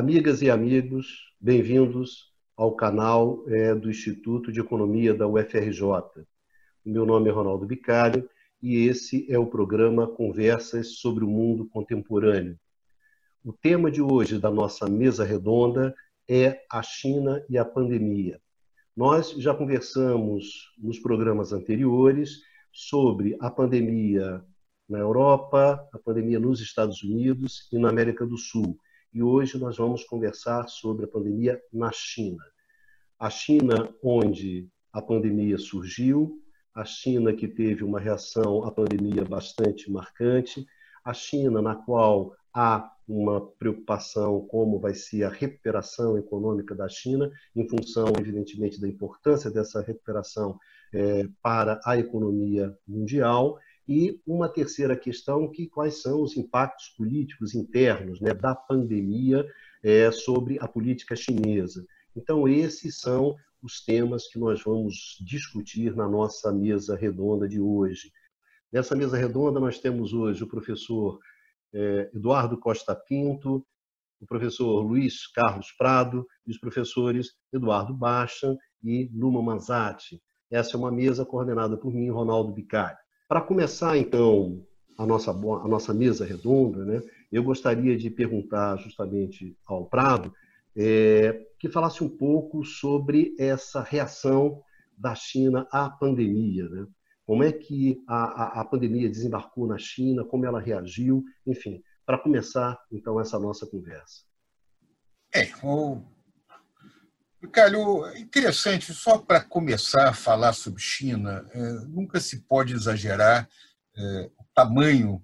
Amigas e amigos, bem-vindos ao canal é, do Instituto de Economia da UFRJ. Meu nome é Ronaldo Bicalho e esse é o programa Conversas sobre o Mundo Contemporâneo. O tema de hoje da nossa mesa redonda é a China e a pandemia. Nós já conversamos nos programas anteriores sobre a pandemia na Europa, a pandemia nos Estados Unidos e na América do Sul e hoje nós vamos conversar sobre a pandemia na China. A China, onde a pandemia surgiu, a China que teve uma reação à pandemia bastante marcante, a China na qual há uma preocupação como vai ser a recuperação econômica da China, em função, evidentemente, da importância dessa recuperação é, para a economia mundial, e uma terceira questão, que quais são os impactos políticos internos né, da pandemia é, sobre a política chinesa. Então, esses são os temas que nós vamos discutir na nossa mesa redonda de hoje. Nessa mesa redonda, nós temos hoje o professor é, Eduardo Costa Pinto, o professor Luiz Carlos Prado e os professores Eduardo Baixa e Luma Manzatti. Essa é uma mesa coordenada por mim, Ronaldo Bicari. Para começar, então, a nossa, a nossa mesa redonda, né, eu gostaria de perguntar justamente ao Prado é, que falasse um pouco sobre essa reação da China à pandemia. Né? Como é que a, a, a pandemia desembarcou na China, como ela reagiu, enfim, para começar, então, essa nossa conversa. É, o Calho, interessante, só para começar a falar sobre China, é, nunca se pode exagerar é, o tamanho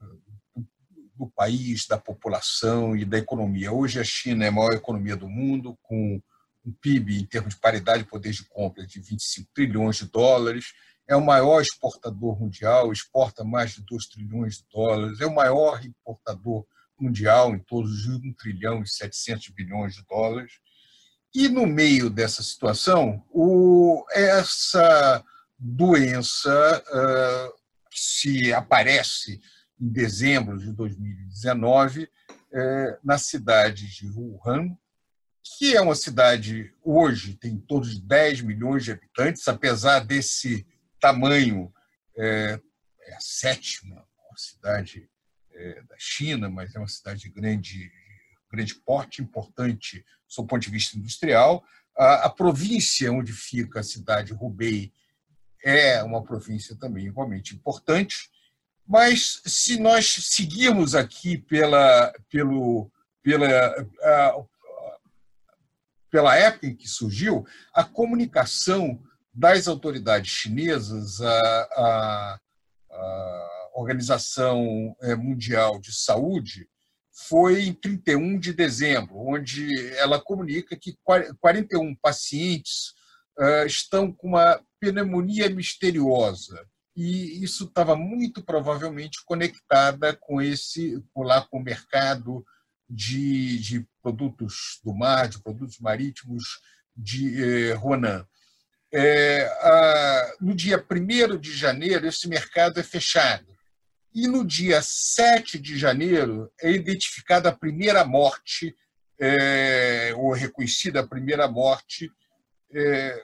é, do país, da população e da economia. Hoje a China é a maior economia do mundo, com um PIB em termos de paridade de poder de compra de 25 trilhões de dólares, é o maior exportador mundial, exporta mais de 2 trilhões de dólares, é o maior importador mundial em todos os 1 trilhão e 700 bilhões de dólares e no meio dessa situação, o, essa doença uh, se aparece em dezembro de 2019 uh, na cidade de Wuhan, que é uma cidade, hoje, tem todos 10 milhões de habitantes, apesar desse tamanho, é, é a sétima cidade é, da China, mas é uma cidade grande grande porte, importante do ponto de vista industrial. A, a província onde fica a cidade Hubei é uma província também igualmente importante, mas se nós seguirmos aqui pela, pelo, pela, pela época em que surgiu, a comunicação das autoridades chinesas, a, a, a Organização eh, Mundial de Saúde, foi em 31 de dezembro, onde ela comunica que 41 pacientes estão com uma pneumonia misteriosa. E isso estava muito provavelmente conectada com esse, lá com o mercado de, de produtos do mar, de produtos marítimos de eh, Ronan. É, a, no dia 1 de janeiro, esse mercado é fechado. E no dia 7 de janeiro é identificada a primeira morte, é, ou reconhecida a primeira morte. É,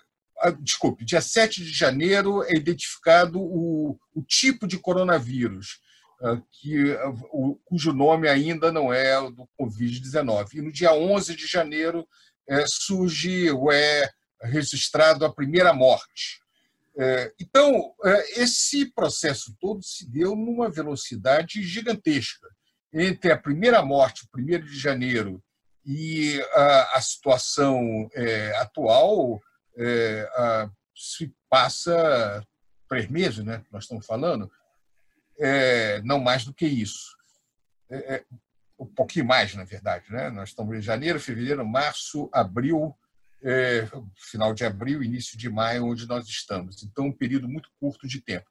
desculpe, dia 7 de janeiro é identificado o, o tipo de coronavírus, é, que, o, cujo nome ainda não é o do Covid-19. E no dia 11 de janeiro é, surge ou é registrado a primeira morte. É, então, é, esse processo todo se deu numa velocidade gigantesca. Entre a primeira morte, 1 de janeiro, e a, situação é, atual, se passa três meses, né? Nós estamos falando, é, não mais do que isso. É, um pouquinho mais, na verdade, né? Nós estamos em janeiro, fevereiro, março, abril, é, final de abril, início de maio, onde nós estamos. Então, um período muito curto de tempo.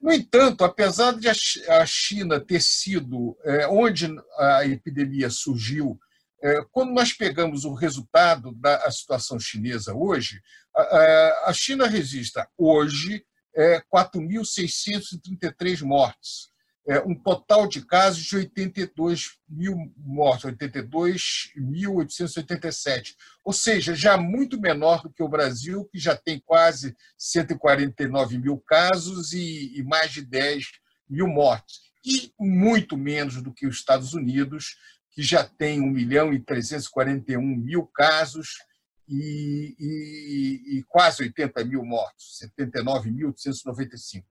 No entanto, apesar de a China ter sido é, onde a epidemia surgiu, é, quando nós pegamos o resultado da situação chinesa hoje, a, a China registra hoje é, 4.633 mortes. É, um total de casos de 82 mil mortos, 82.887, ou seja, já muito menor do que o Brasil, que já tem quase 149 mil casos e, e mais de 10 mil mortes, e muito menos do que os Estados Unidos, que já tem 1 milhão e 341 mil casos e, e, e quase 80 mil mortos, 79.895.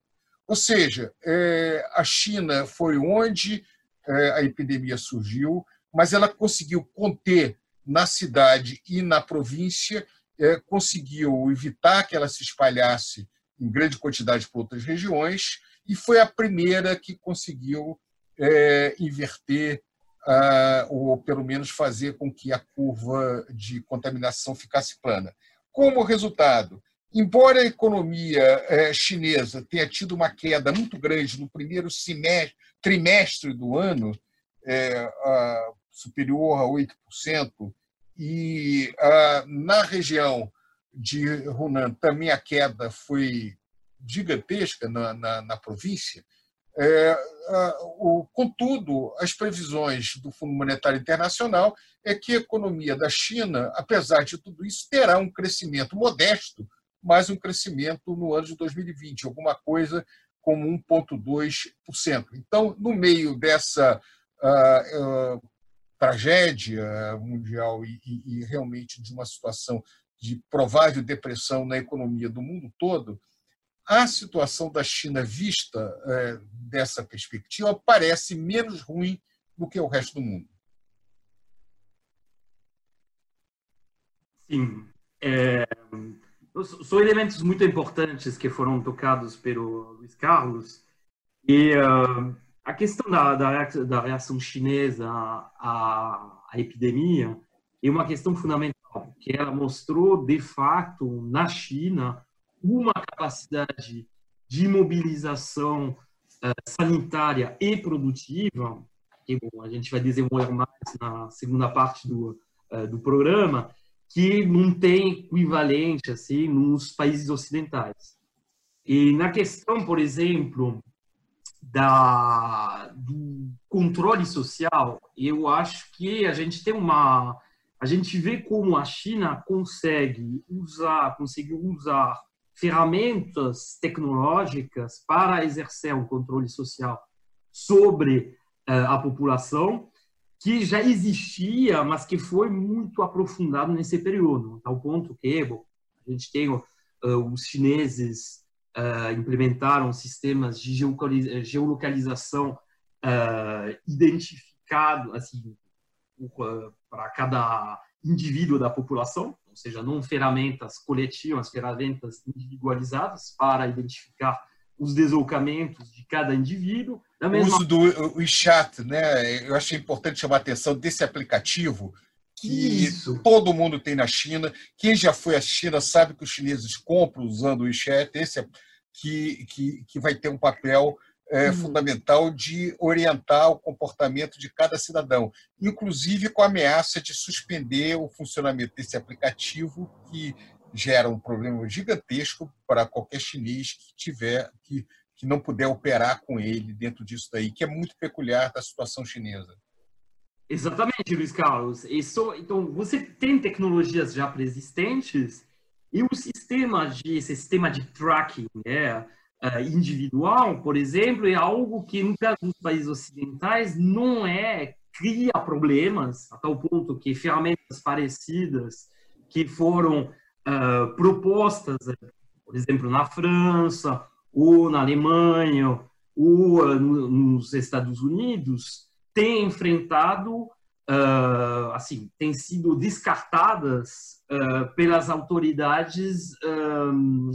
Ou seja, é, a China foi onde é, a epidemia surgiu, mas ela conseguiu conter na cidade e na província, é, conseguiu evitar que ela se espalhasse em grande quantidade para outras regiões e foi a primeira que conseguiu inverter ou pelo menos fazer com que a curva de contaminação ficasse plana. Como resultado, Embora a economia é, chinesa tenha tido uma queda muito grande no primeiro semestre, trimestre do ano, é, superior a 8%, e na região de Hunan também a queda foi gigantesca na, na, na província, é, o, contudo, as previsões do Fundo Monetário Internacional é que a economia da China, apesar de tudo isso, terá um crescimento modesto mais um crescimento no ano de 2020, alguma coisa como 1,2%. Então, no meio dessa uh, uh, tragédia mundial e, e, e, realmente de uma situação de provável depressão na economia do mundo todo, a situação da China vista uh, dessa perspectiva parece menos ruim do que o resto do mundo. Sim. É, são elementos muito importantes que foram tocados pelo Luiz Carlos. E uh, a questão da, da, reação chinesa à, à epidemia é uma questão fundamental, que ela mostrou, de fato, na China, uma capacidade de mobilização uh, sanitária e produtiva, que bom, a gente vai desenvolver mais na segunda parte do, uh, do programa, que não tem equivalente assim nos países ocidentais. E na questão, por exemplo, da do controle social, eu acho que a gente tem uma a gente vê como a China consegue usar conseguiu usar ferramentas tecnológicas para exercer um controle social sobre uh, a população que já existia, mas que foi muito aprofundado nesse período, ao ponto que bom, a gente tem uh, os chineses uh, implementaram sistemas de geolocalização uh, identificado assim para cada indivíduo da população, ou seja, não ferramentas coletivas, ferramentas individualizadas para identificar os deslocamentos de cada indivíduo. o mesma... uso do WeChat, né? Eu achei importante chamar a atenção desse aplicativo que Isso. todo mundo tem na China. Quem já foi à China sabe que os chineses compram usando o WeChat. Esse é que, que, que vai ter um papel é, hum. fundamental de orientar o comportamento de cada cidadão, inclusive com a ameaça de suspender o funcionamento desse aplicativo que gera um problema gigantesco para qualquer chinês que tiver que, que não puder operar com ele dentro disso daí, que é muito peculiar da situação chinesa. Exatamente, Luiz Carlos. Isso, então, você tem tecnologias já preexistentes e o sistema de sistema de tracking eh, individual, por exemplo, é algo que no caso dos países ocidentais não é cria problemas a tal ponto que ferramentas parecidas que foram uh, propostas, por exemplo, na França, ou na Alemanha, ou uh, nos Estados Unidos, têm enfrentado, uh, assim, têm sido descartadas pelas autoridades,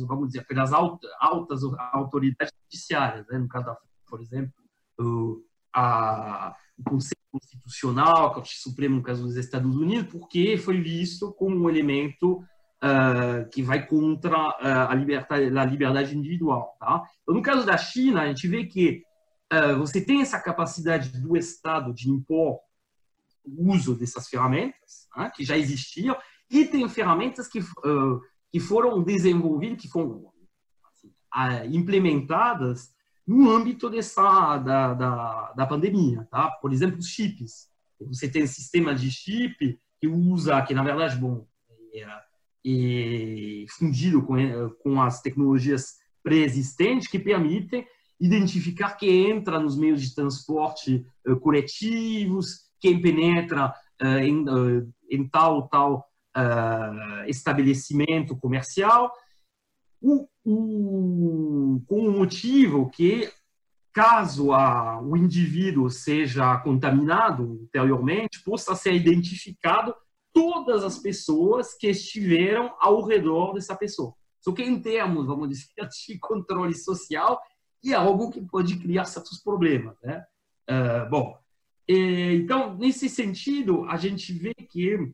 vamos dizer, pelas altas autoridades judiciárias, né? no caso da França, por exemplo, a, o Conselho Constitucional, a Corte Suprema, no caso dos Estados Unidos, porque foi visto como um elemento uh, que vai contra uh, a, liberdade, a liberdade individual. Tá? Então, no caso da China, a gente vê que uh, você tem essa capacidade do Estado de impor o uso dessas ferramentas, né, que já existiam, e tem ferramentas que, que foram desenvolvidas, que foram assim, implementadas no âmbito dessa da, da, da pandemia, tá? Por exemplo, os chips. Você tem sistema de chip que usa, que na verdade, bom, é, é fundido com, com as tecnologias pré-existentes que permitem identificar quem entra nos meios de transporte uh, coletivos, quem penetra uh, em, uh, em, tal tal estabelecimento comercial, o, o, com o motivo que caso a, o indivíduo seja contaminado anteriormente, possa ser identificado todas as pessoas que estiveram ao redor dessa pessoa. Só que em termos, vamos dizer, de controle social, é algo que pode criar certos problemas. Né? Uh, bom, então, nesse sentido, a gente vê que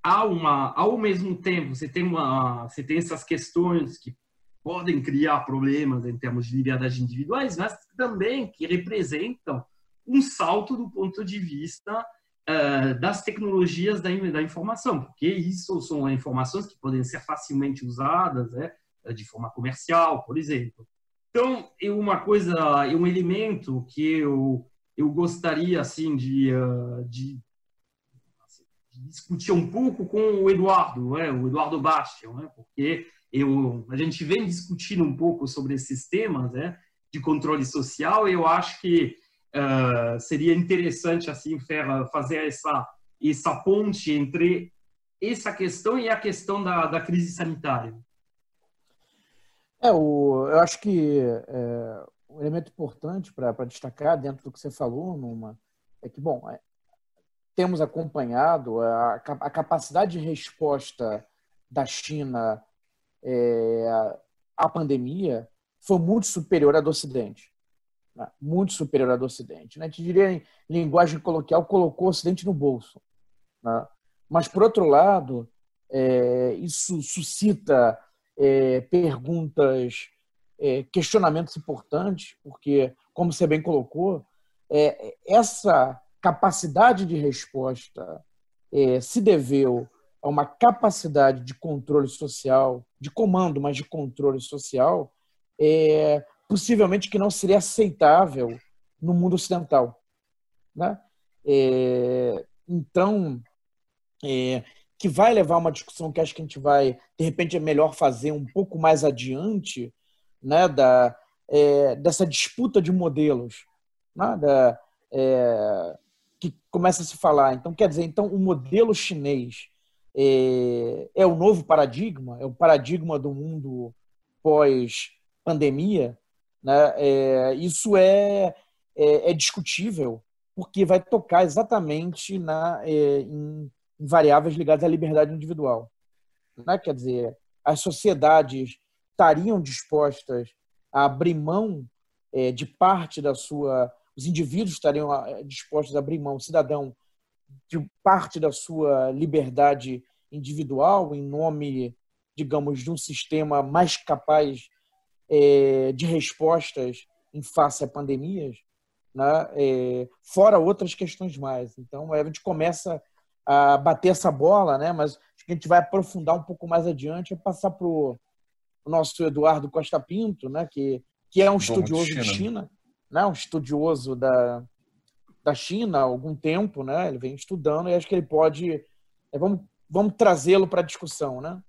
há uma, ao mesmo tempo, você tem, uma, você tem essas questões que podem criar problemas em termos de liberdade individuais, mas também que representam um salto do ponto de vista uh, das tecnologias da, da, informação, porque isso são informações que podem ser facilmente usadas né, de forma comercial, por exemplo. Então, uma coisa, um elemento que eu, eu gostaria assim de, uh, de, de, discutir um pouco com o Eduardo, né, o Eduardo Bastian, né, porque eu, a gente vem discutindo um pouco sobre esses temas né, de controle social. Eu acho que uh, seria interessante assim fazer essa essa ponte entre essa questão e a questão da, da crise sanitária. É, o, eu acho que é, um elemento importante para destacar dentro do que você falou, Numa, é que, bom, é, temos acompanhado a, a capacidade de resposta da China é, a pandemia foi muito superior à do Ocidente. Né? Muito superior à do Ocidente. Né? Gente diria, em linguagem coloquial, colocou o Ocidente no bolso. Né? Mas, por outro lado, é, isso suscita é, perguntas, é, questionamentos importantes, porque, como você bem colocou, é, essa capacidade de resposta é, se deveu a uma capacidade de controle social, de comando, mas de controle social, é, possivelmente que não seria aceitável no mundo ocidental. Né? É, então, é, que vai levar uma discussão que acho que a gente vai, de repente, é melhor fazer um pouco mais adiante, né, da, é, dessa disputa de modelos, né, da, é, que começa a se falar. Então, quer dizer, então o modelo chinês é, é o novo paradigma, é o paradigma do mundo pós-pandemia, né? É, isso é, é, é, discutível, porque vai tocar exatamente na, é, em, em, variáveis ligadas à liberdade individual. Né? Quer dizer, as sociedades estariam dispostas a abrir mão é, de parte da sua. Os indivíduos estariam é, dispostos a abrir mão, o cidadão de parte da sua liberdade individual em nome, digamos, de um sistema mais capaz é, de respostas em face a pandemias, né? É, fora outras questões mais. Então, a gente começa a bater essa bola, né? mas acho que a gente vai aprofundar um pouco mais adiante e passar para o nosso Eduardo Costa Pinto, né? que, que é um estudioso de China, de China né? um estudioso da, da China há algum tempo, né? Ele vem estudando e acho que ele pode. É, vamos, vamos trazê-lo para a discussão, né?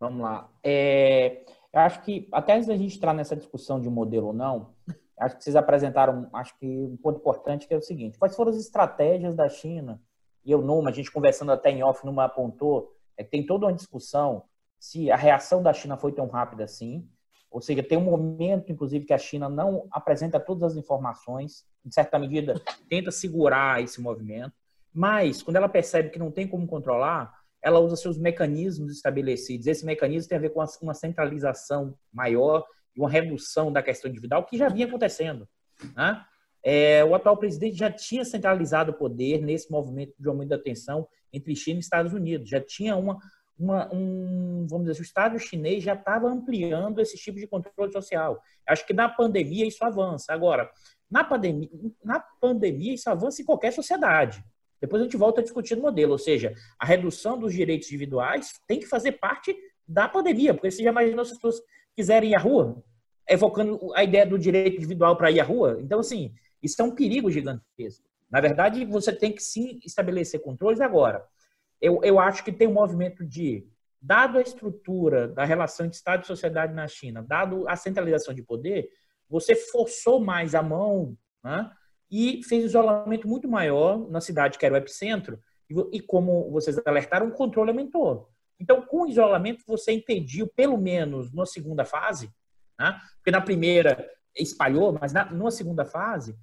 Vamos lá. É, eu acho que, até antes da gente entrar nessa discussão de modelo ou não, acho que vocês apresentaram, acho que um ponto importante que é o seguinte: quais foram as estratégias da China? E eu, numa, a gente conversando até em off, numa apontou, é que tem toda uma discussão se a reação da China foi tão rápida assim, ou seja, tem um momento, inclusive, que a China não apresenta todas as informações, em certa medida, tenta segurar esse movimento, mas quando ela percebe que não tem como controlar, ela usa seus mecanismos estabelecidos. Esse mecanismo tem a ver com uma centralização maior e uma redução da questão individual, que já vinha acontecendo. Né? É, o atual presidente já tinha centralizado o poder nesse movimento de aumento da tensão entre China e Estados Unidos. Já tinha uma, uma, um, vamos dizer, o Estado chinês já estava ampliando esse tipo de controle social. Acho que na pandemia isso avança. Agora, na pandemia, na pandemia isso avança em qualquer sociedade. Depois a gente volta a discutir o modelo, ou seja, a redução dos direitos individuais tem que fazer parte da pandemia, porque você já imaginou se as pessoas quiserem ir à rua, evocando a ideia do direito individual para ir à rua. Então, assim, isso é um perigo gigantesco. Na verdade, você tem que sim estabelecer controles agora. Eu, eu acho que tem um movimento de, dado a estrutura da relação entre Estado e sociedade na China, dado a centralização de poder, você forçou mais a mão né, e fez isolamento muito maior na cidade que era o epicentro, e, como vocês alertaram, o controle aumentou. Então, com o isolamento, você impediu, pelo menos na segunda fase, né, porque na primeira espalhou, mas na, numa segunda fase,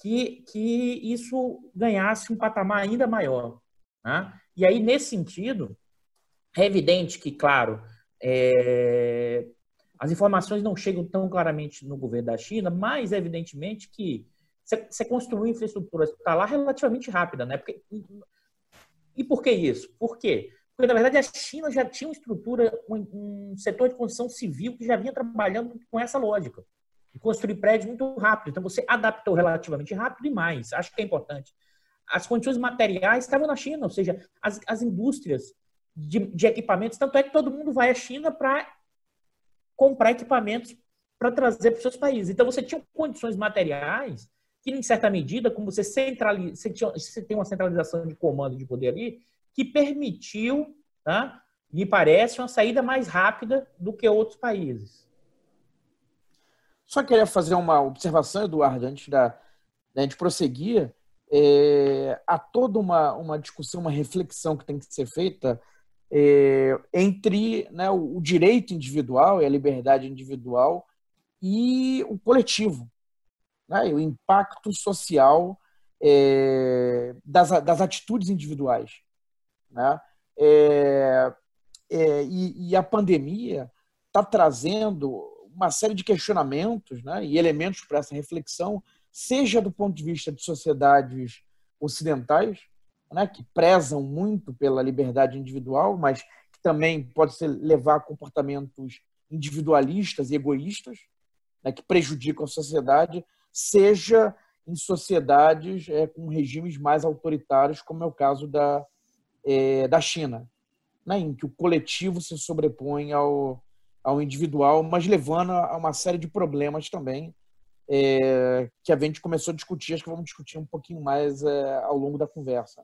que, que isso ganhasse um patamar ainda maior. Né? E aí, nesse sentido, é evidente que, claro, é, as informações não chegam tão claramente no governo da China, mas, evidentemente, que você construiu infraestrutura hospitalar relativamente rápida. Né? Porque, e por que isso? Por quê? Porque, na verdade, a China já tinha uma estrutura, um, um setor de construção civil que já vinha trabalhando com essa lógica e construir prédios muito rápido. Então, você adaptou relativamente rápido e mais. Acho que é importante. As condições materiais estavam na China, ou seja, as, as indústrias de, de equipamentos. Tanto é que todo mundo vai à China para comprar equipamentos para trazer para os seus países. Então, você tinha condições materiais que, em certa medida, como você, centraliza, você, tem uma centralização de comando de poder ali, que permitiu, tá, me parece, uma saída mais rápida do que outros países. Só queria fazer uma observação, Eduardo, antes da, da gente prosseguir. É, há toda uma, uma discussão, uma reflexão que tem que ser feita é, entre né, o, o, direito individual e a liberdade individual e o coletivo, né, o impacto social é, das, das atitudes individuais. Né? É, é, e, e a pandemia está trazendo uma série de questionamentos né, e elementos para essa reflexão, seja do ponto de vista de sociedades ocidentais, né, que prezam muito pela liberdade individual, mas que também pode ser, levar a comportamentos individualistas e egoístas, né, que prejudicam a sociedade, seja em sociedades é, com regimes mais autoritários, como é o caso da, é, da China, né, em que o coletivo se sobrepõe ao, ao individual, mas levando a uma série de problemas também é, que a gente começou a discutir, acho que vamos discutir um pouquinho mais é, ao longo da conversa.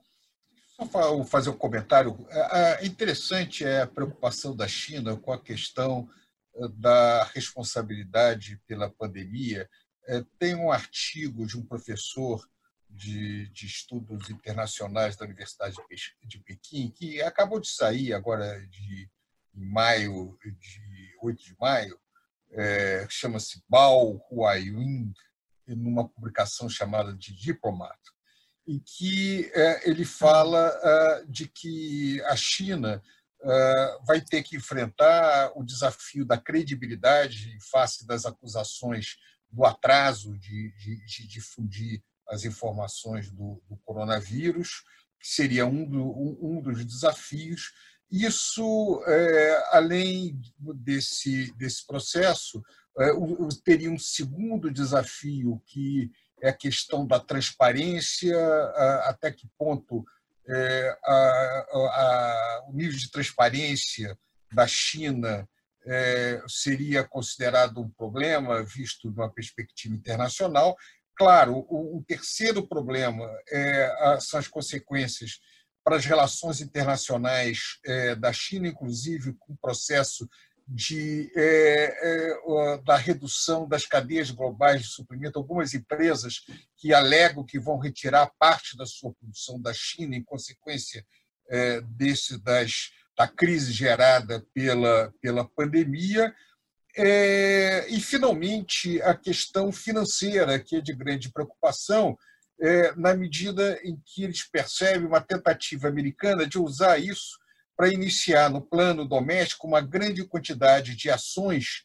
Só fazer um comentário. É, é interessante é a preocupação da China com a questão é, da responsabilidade pela pandemia. É, tem um artigo de um professor de, de, estudos internacionais da Universidade de Pequim, que acabou de sair agora de, em maio de 8 de maio, é, chama-se Bao Huayun, numa publicação chamada de Diplomat, em que é, ele fala é, de que a China é, vai ter que enfrentar o desafio da credibilidade em face das acusações do atraso de, de, de difundir as informações do, do, coronavírus, que seria um, do, um, dos desafios, isso, é, além desse, desse processo, é, teria um segundo desafio, que é a questão da transparência, até que ponto é, a, a, o nível de transparência da China seria considerado um problema, visto de uma perspectiva internacional. Claro, o, o terceiro problema é, são as consequências para as relações internacionais é, da China, inclusive com o processo de, é, é, da redução das cadeias globais de suprimento. Algumas empresas que alegam que vão retirar parte da sua produção da China em consequência é, desse, das, da crise gerada pela, pela pandemia. É, e, finalmente, a questão financeira, que é de grande preocupação, é, na medida em que eles percebem uma tentativa americana de usar isso para iniciar no plano doméstico uma grande quantidade de ações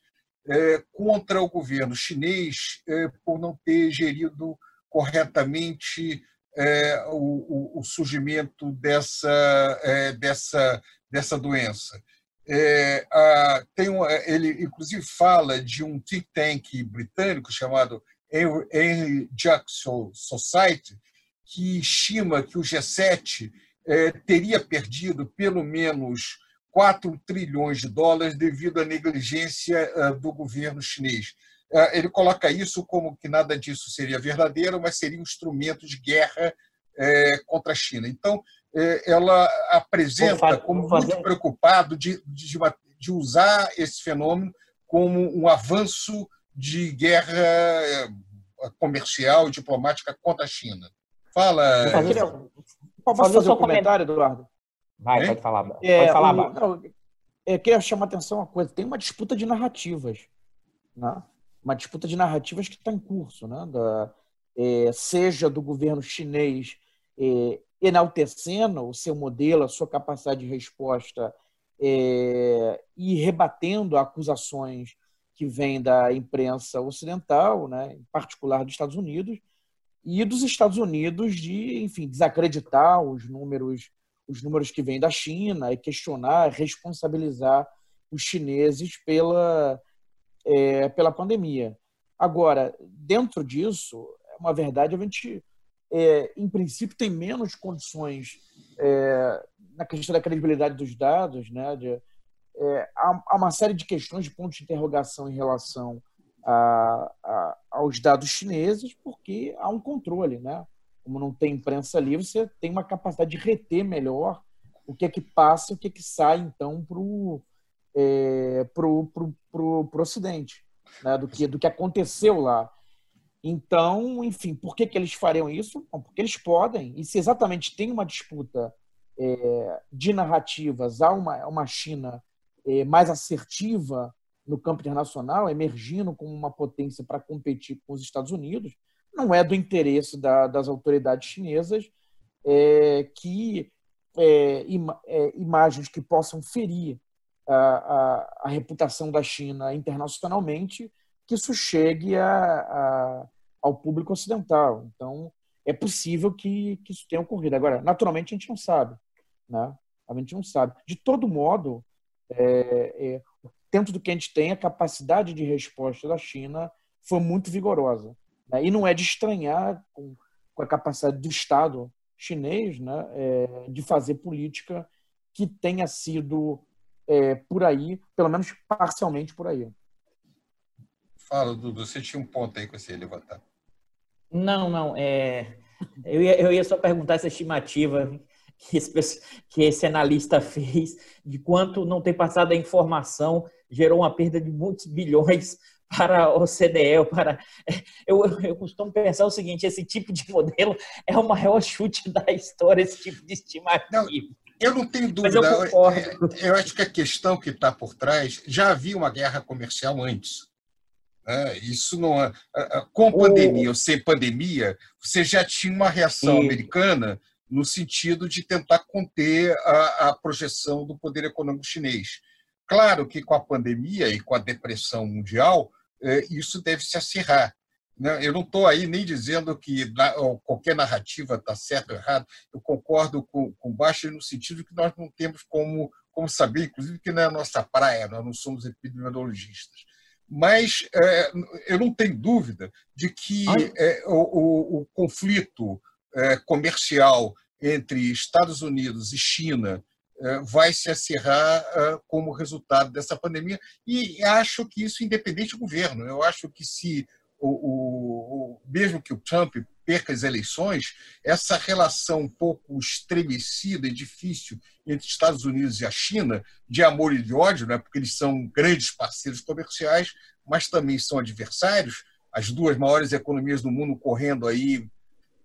é, contra o governo chinês é, por não ter gerido corretamente é, o, o, surgimento dessa, é, dessa, dessa doença. É, a, tem um, ele, inclusive, fala de um think tank britânico chamado Henry Jackson Society, que estima que o G7 é, teria perdido pelo menos 4 trilhões de dólares devido à negligência do governo chinês. Ele coloca isso como que nada disso seria verdadeiro, mas seria um instrumento de guerra contra a China. Então, ela apresenta como muito preocupado de, de, de usar esse fenômeno como um avanço de guerra comercial e diplomática contra a China. Fala. Posso fazer, fazer um comentário, Eduardo? Vai, pode falar. É, pode falar, o, não, Eu queria chamar a atenção uma coisa. Tem uma disputa de narrativas. Né? Uma disputa de narrativas que está em curso. Né? Da, é, seja do governo chinês é, enaltecendo o seu modelo, a sua capacidade de resposta é, e rebatendo acusações que vêm da imprensa ocidental, né, em particular dos Estados Unidos, e dos Estados Unidos de, enfim, desacreditar os números, os números que vêm da China e questionar, responsabilizar os chineses pela, é, pela pandemia. Agora, dentro disso, é uma verdade, a gente, é, em princípio, tem menos condições é, na questão da credibilidade dos dados, né, de, é, há, há, uma série de questões de pontos de interrogação em relação a, a, aos dados chineses, porque há um controle, né? Como não tem imprensa livre, você tem uma capacidade de reter melhor o que é que passa, o que é que sai, então, para o é, pro, pro, pro, pro Ocidente, né? do, que, do que aconteceu lá. Então, enfim, por que, que eles fariam isso? Bom, porque eles podem, e se exatamente tem uma disputa é, de narrativas, há uma, uma China é, mais assertiva no campo internacional, emergindo como uma potência para competir com os Estados Unidos, não é do interesse da, das autoridades chinesas é, que é, é, imagens que possam ferir a, a, a, reputação da China internacionalmente, que isso chegue a, a, ao público ocidental. Então, é possível que, que isso tenha ocorrido. Agora, naturalmente, a gente não sabe. Né? A gente não sabe. De todo modo, é, é, dentro do que a gente tem, a capacidade de resposta da China foi muito vigorosa. Né? E não é de estranhar com, com, a capacidade do Estado chinês né, é, de fazer política que tenha sido é, por aí, pelo menos parcialmente por aí. Fala, Dudu, você tinha um ponto aí que você ia levantar. Não, não. É... Eu, ia, eu ia só perguntar essa estimativa que esse, que esse analista fez de quanto não ter passado a informação gerou uma perda de muitos bilhões para a OCDE. Para... Eu, eu costumo pensar o seguinte: esse tipo de modelo é o maior chute da história, esse tipo de estimativa. Não, eu não tenho dúvida. Eu, eu, eu, acho que a questão que está por trás já havia uma guerra comercial antes. É, isso não é, com pandemia ou sem pandemia, você já tinha uma reação americana no sentido de tentar conter a, a projeção do poder econômico chinês. Claro que com a pandemia e com a depressão mundial, é, isso deve se acirrar. Né? Eu não estou aí nem dizendo que qualquer narrativa está certa ou errada. Eu concordo com, com Baixa no sentido que nós não temos como, como saber, inclusive que não é a nossa praia, nós não somos epidemiologistas. Mas é, eu não tenho dúvida de que é, o, o, o conflito é, comercial entre Estados Unidos e China é, vai se acirrar é, como resultado dessa pandemia. E acho que isso, independente do governo, eu acho que se o, o, mesmo que o Trump perca as eleições, essa relação um pouco estremecida e difícil entre Estados Unidos e a China, de amor e de ódio, né, porque eles são grandes parceiros comerciais, mas também são adversários, as duas maiores economias do mundo correndo aí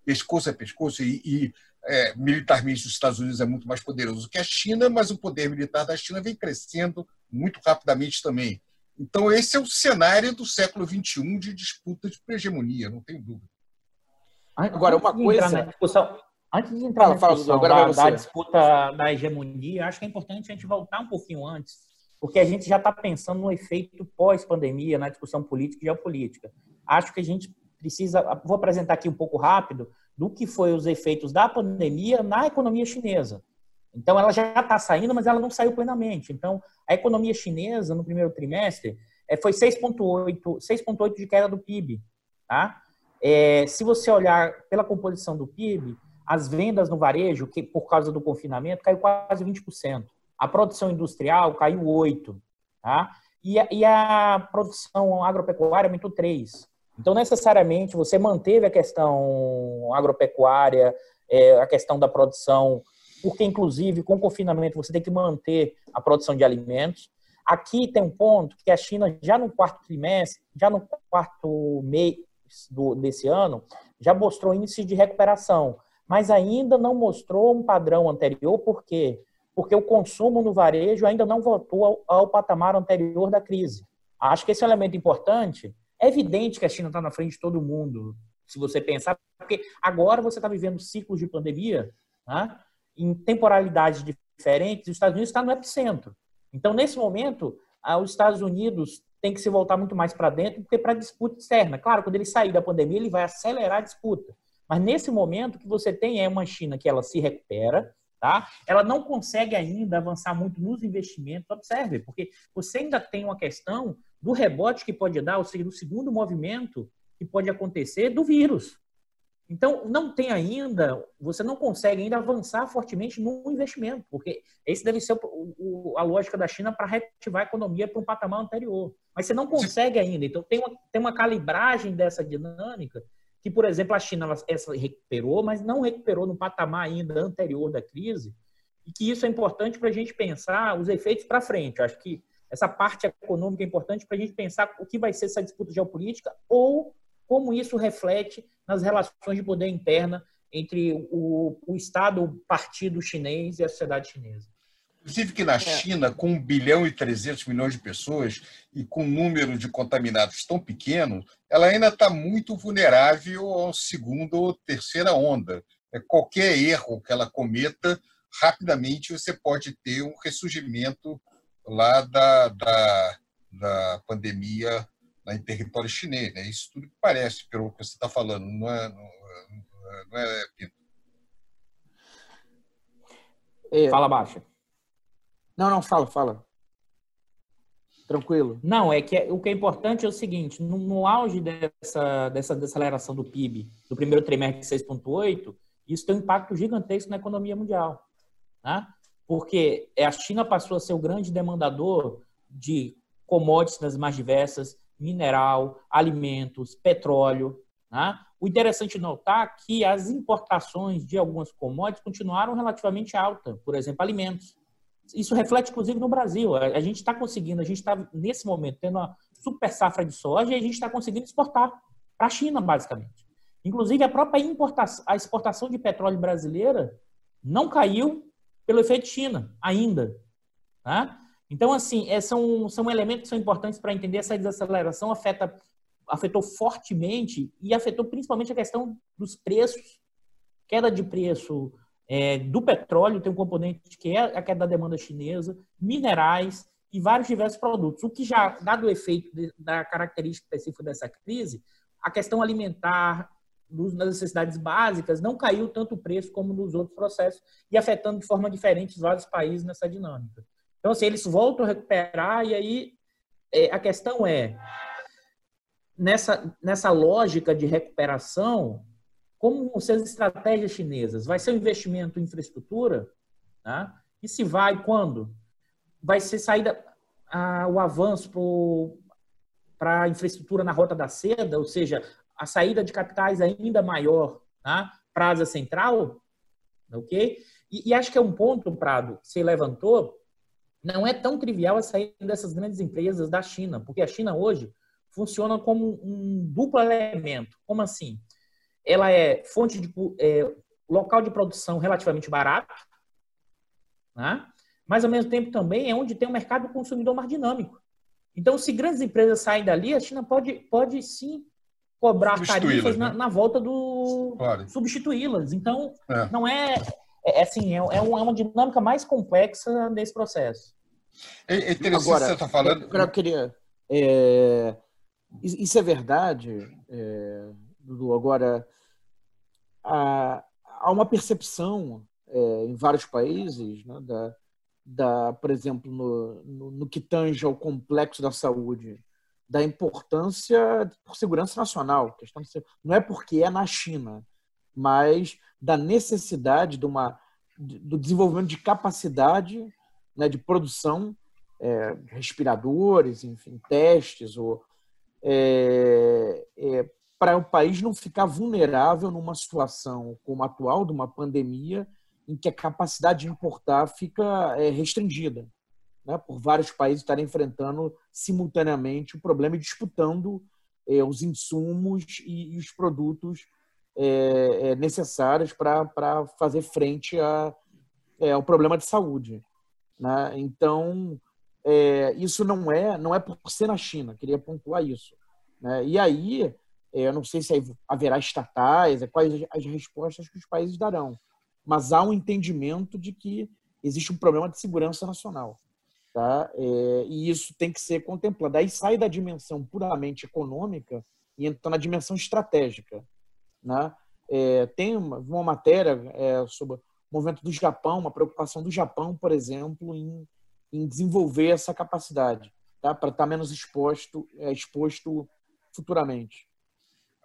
pescoço a pescoço e, e é, militarmente os Estados Unidos é muito mais poderoso que a China, mas o poder militar da China vem crescendo muito rapidamente também. Então esse é o cenário do século XXI de disputa de hegemonia, não tenho dúvida. Agora uma coisa, discussão, antes de entrar fala, na discussão fala, da, da disputa da hegemonia, acho que é importante a gente voltar um pouquinho antes, porque a gente já está pensando no efeito pós-pandemia na discussão política e geopolítica. Acho que a gente precisa. Vou apresentar aqui um pouco rápido do que foi os efeitos da pandemia na economia chinesa. Então, ela já está saindo, mas ela não saiu plenamente. Então, a economia chinesa, no primeiro trimestre, é, foi 6,8% de queda do PIB. Tá? É, se você olhar pela composição do PIB, as vendas no varejo, que por causa do confinamento, caiu quase 20%. a produção industrial caiu 8%, tá? e, a, e a produção agropecuária aumentou 3%. Então, necessariamente, você manteve a questão agropecuária, é, a questão da produção, porque, inclusive, com o confinamento, você tem que manter a produção de alimentos. Aqui tem um ponto que a China, já no quarto trimestre, já no quarto mês do, desse ano, já mostrou índice de recuperação, mas ainda não mostrou um padrão anterior, por quê? Porque o consumo no varejo ainda não voltou ao, ao patamar anterior da crise. Acho que esse é um elemento importante. É evidente que a China está na frente de todo mundo, se você pensar, porque agora você está vivendo ciclos de pandemia né, em temporalidades diferentes, os Estados Unidos está no epicentro. Então, nesse momento, os Estados Unidos tem que se voltar muito mais para dentro do que para a disputa externa. Claro, quando ele sair da pandemia, ele vai acelerar a disputa. Mas nesse momento, o que você tem é uma China que ela se recupera, tá? Ela não consegue ainda avançar muito nos investimentos. Observe, porque você ainda tem uma questão do rebote que pode dar, ou seja, do segundo movimento que pode acontecer do vírus. Então, não tem ainda, você não consegue ainda avançar fortemente no investimento, porque esse deve ser o, o, a lógica da China para reativar a economia para um patamar anterior. Mas você não consegue ainda. Então, tem uma, tem uma calibragem dessa dinâmica que, por exemplo, a China ela, essa recuperou, mas não recuperou no patamar ainda anterior da crise, e que isso é importante para a gente pensar os efeitos para frente. Eu acho que essa parte econômica é importante para a gente pensar o que vai ser essa disputa geopolítica ou como isso reflete nas relações de poder interna entre o, o Estado, o partido chinês e a sociedade chinesa. Inclusive que na é. China, com 1 bilhão e 300 milhões de pessoas e com um número de contaminados tão pequeno, ela ainda está muito vulnerável ao segunda ou terceira onda. É, qualquer erro que ela cometa, rapidamente você pode ter um ressurgimento lá da, da, da pandemia em território chinês. Né? Isso tudo que parece, pelo que você está falando, não é, não, é, não é Pinto? É. Fala baixa. Não, não, fala, fala. Tranquilo. Não, é que o que é importante é o seguinte: no, no auge dessa, dessa desaceleração do PIB do primeiro trimestre de 6,8, isso tem um impacto gigantesco na economia mundial. Né? Porque a China passou a ser o grande demandador de commodities das mais diversas, mineral, alimentos, petróleo. Né? O interessante notar que as importações de algumas commodities continuaram relativamente altas, por exemplo, alimentos. Isso reflete, inclusive, no Brasil. A gente está conseguindo, a gente está, nesse momento, tendo uma super safra de soja e a gente está conseguindo exportar para a China, basicamente. Inclusive, a própria importação, a exportação de petróleo brasileira não caiu pelo efeito China, ainda. Né? Então, assim, é, são, são elementos que são importantes para entender essa desaceleração afeta, afetou fortemente e afetou principalmente a questão dos preços. Queda de preço é, do petróleo tem um componente que é a queda da demanda chinesa, minerais e vários diversos produtos. O que já, dado o efeito de, da característica específica dessa crise, a questão alimentar, das necessidades básicas, não caiu tanto o preço como nos outros processos e afetando de forma diferente vários países nessa dinâmica. Então, assim, eles voltam a recuperar e aí é, a questão é, nessa, nessa lógica de recuperação, como vão ser as estratégias chinesas? Vai ser um investimento em infraestrutura? Tá? E se vai, quando? Vai ser saída, ah, o avanço para a infraestrutura na Rota da Seda, ou seja, a saída de capitais ainda maior tá? para a Ásia Central? Ok? E, e acho que é um ponto, Prado, que você levantou, não é tão trivial a saída dessas grandes empresas da China, porque a China hoje funciona como um duplo elemento. Como assim? Ela é fonte de é, local de produção relativamente barato, né? mas ao mesmo tempo também é onde tem um mercado consumidor mais dinâmico. Então, se grandes empresas saem dali, a China pode, pode sim cobrar tarifas né? na, na, volta do substituí-las. Então, é. não é é, é, assim, é, é, uma dinâmica mais complexa nesse processo. É, é interessante Agora, você está falando. Eu, eu queria. É, isso é verdade, é, Dudu. Agora, há, há uma percepção é, em vários países, né, da, da, por exemplo, no, no, no, que tange ao complexo da saúde, da importância por segurança nacional. Questão de, não é porque é na China, mas da necessidade de uma, do desenvolvimento de capacidade né, de produção, é, respiradores, enfim, testes, ou é, é, para o país não ficar vulnerável numa situação como a atual, de uma pandemia, em que a capacidade de importar fica é, restringida, né, por vários países estarem enfrentando simultaneamente o problema e disputando é, os insumos e, e os produtos é, é necessários para fazer frente a, é, ao problema de saúde. Né? Então, é, isso não é não é por ser na China, queria pontuar isso. Né? E aí, é, eu não sei se haverá estatais, é, quais as respostas que os países darão, mas há um entendimento de que existe um problema de segurança nacional. Tá? É, e isso tem que ser contemplado. Aí sai da dimensão puramente econômica e entra na dimensão estratégica. Né? É, tem uma, uma matéria é, sobre o movimento do Japão, uma preocupação do Japão, por exemplo, em, em desenvolver essa capacidade, tá? para estar menos exposto, é, exposto futuramente.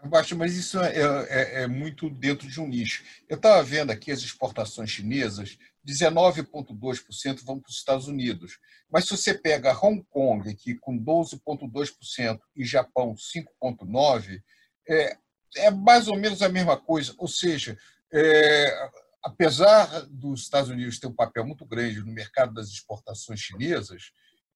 Baixo, mas isso é, é, é, muito dentro de um nicho. Eu estava vendo aqui as exportações chinesas, 19,2% vão para os Estados Unidos. Mas se você pega Hong Kong, aqui com 12,2%, e Japão, 5,9%, é, é mais ou menos a mesma coisa. Ou seja, é, apesar dos Estados Unidos ter um papel muito grande no mercado das exportações chinesas,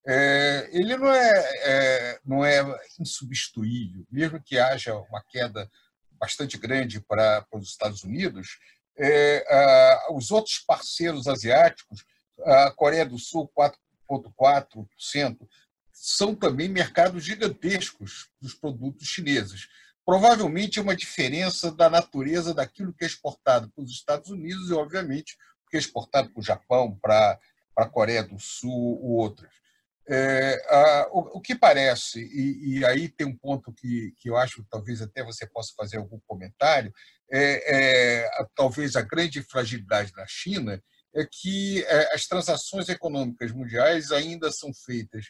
é, ele não é, é, não é insubstituível, mesmo que haja uma queda bastante grande para, para os Estados Unidos, é, a, os outros parceiros asiáticos, a Coreia do Sul, 4,4%, são também mercados gigantescos dos produtos chineses. Provavelmente é uma diferença da natureza daquilo que é exportado para os Estados Unidos e, obviamente, o que é exportado para o Japão, para, para a Coreia do Sul ou outras. É, a, o, o, que parece, e, e, aí tem um ponto que, que eu acho talvez até você possa fazer algum comentário, é, é talvez a grande fragilidade da China é que é, as transações econômicas mundiais ainda são feitas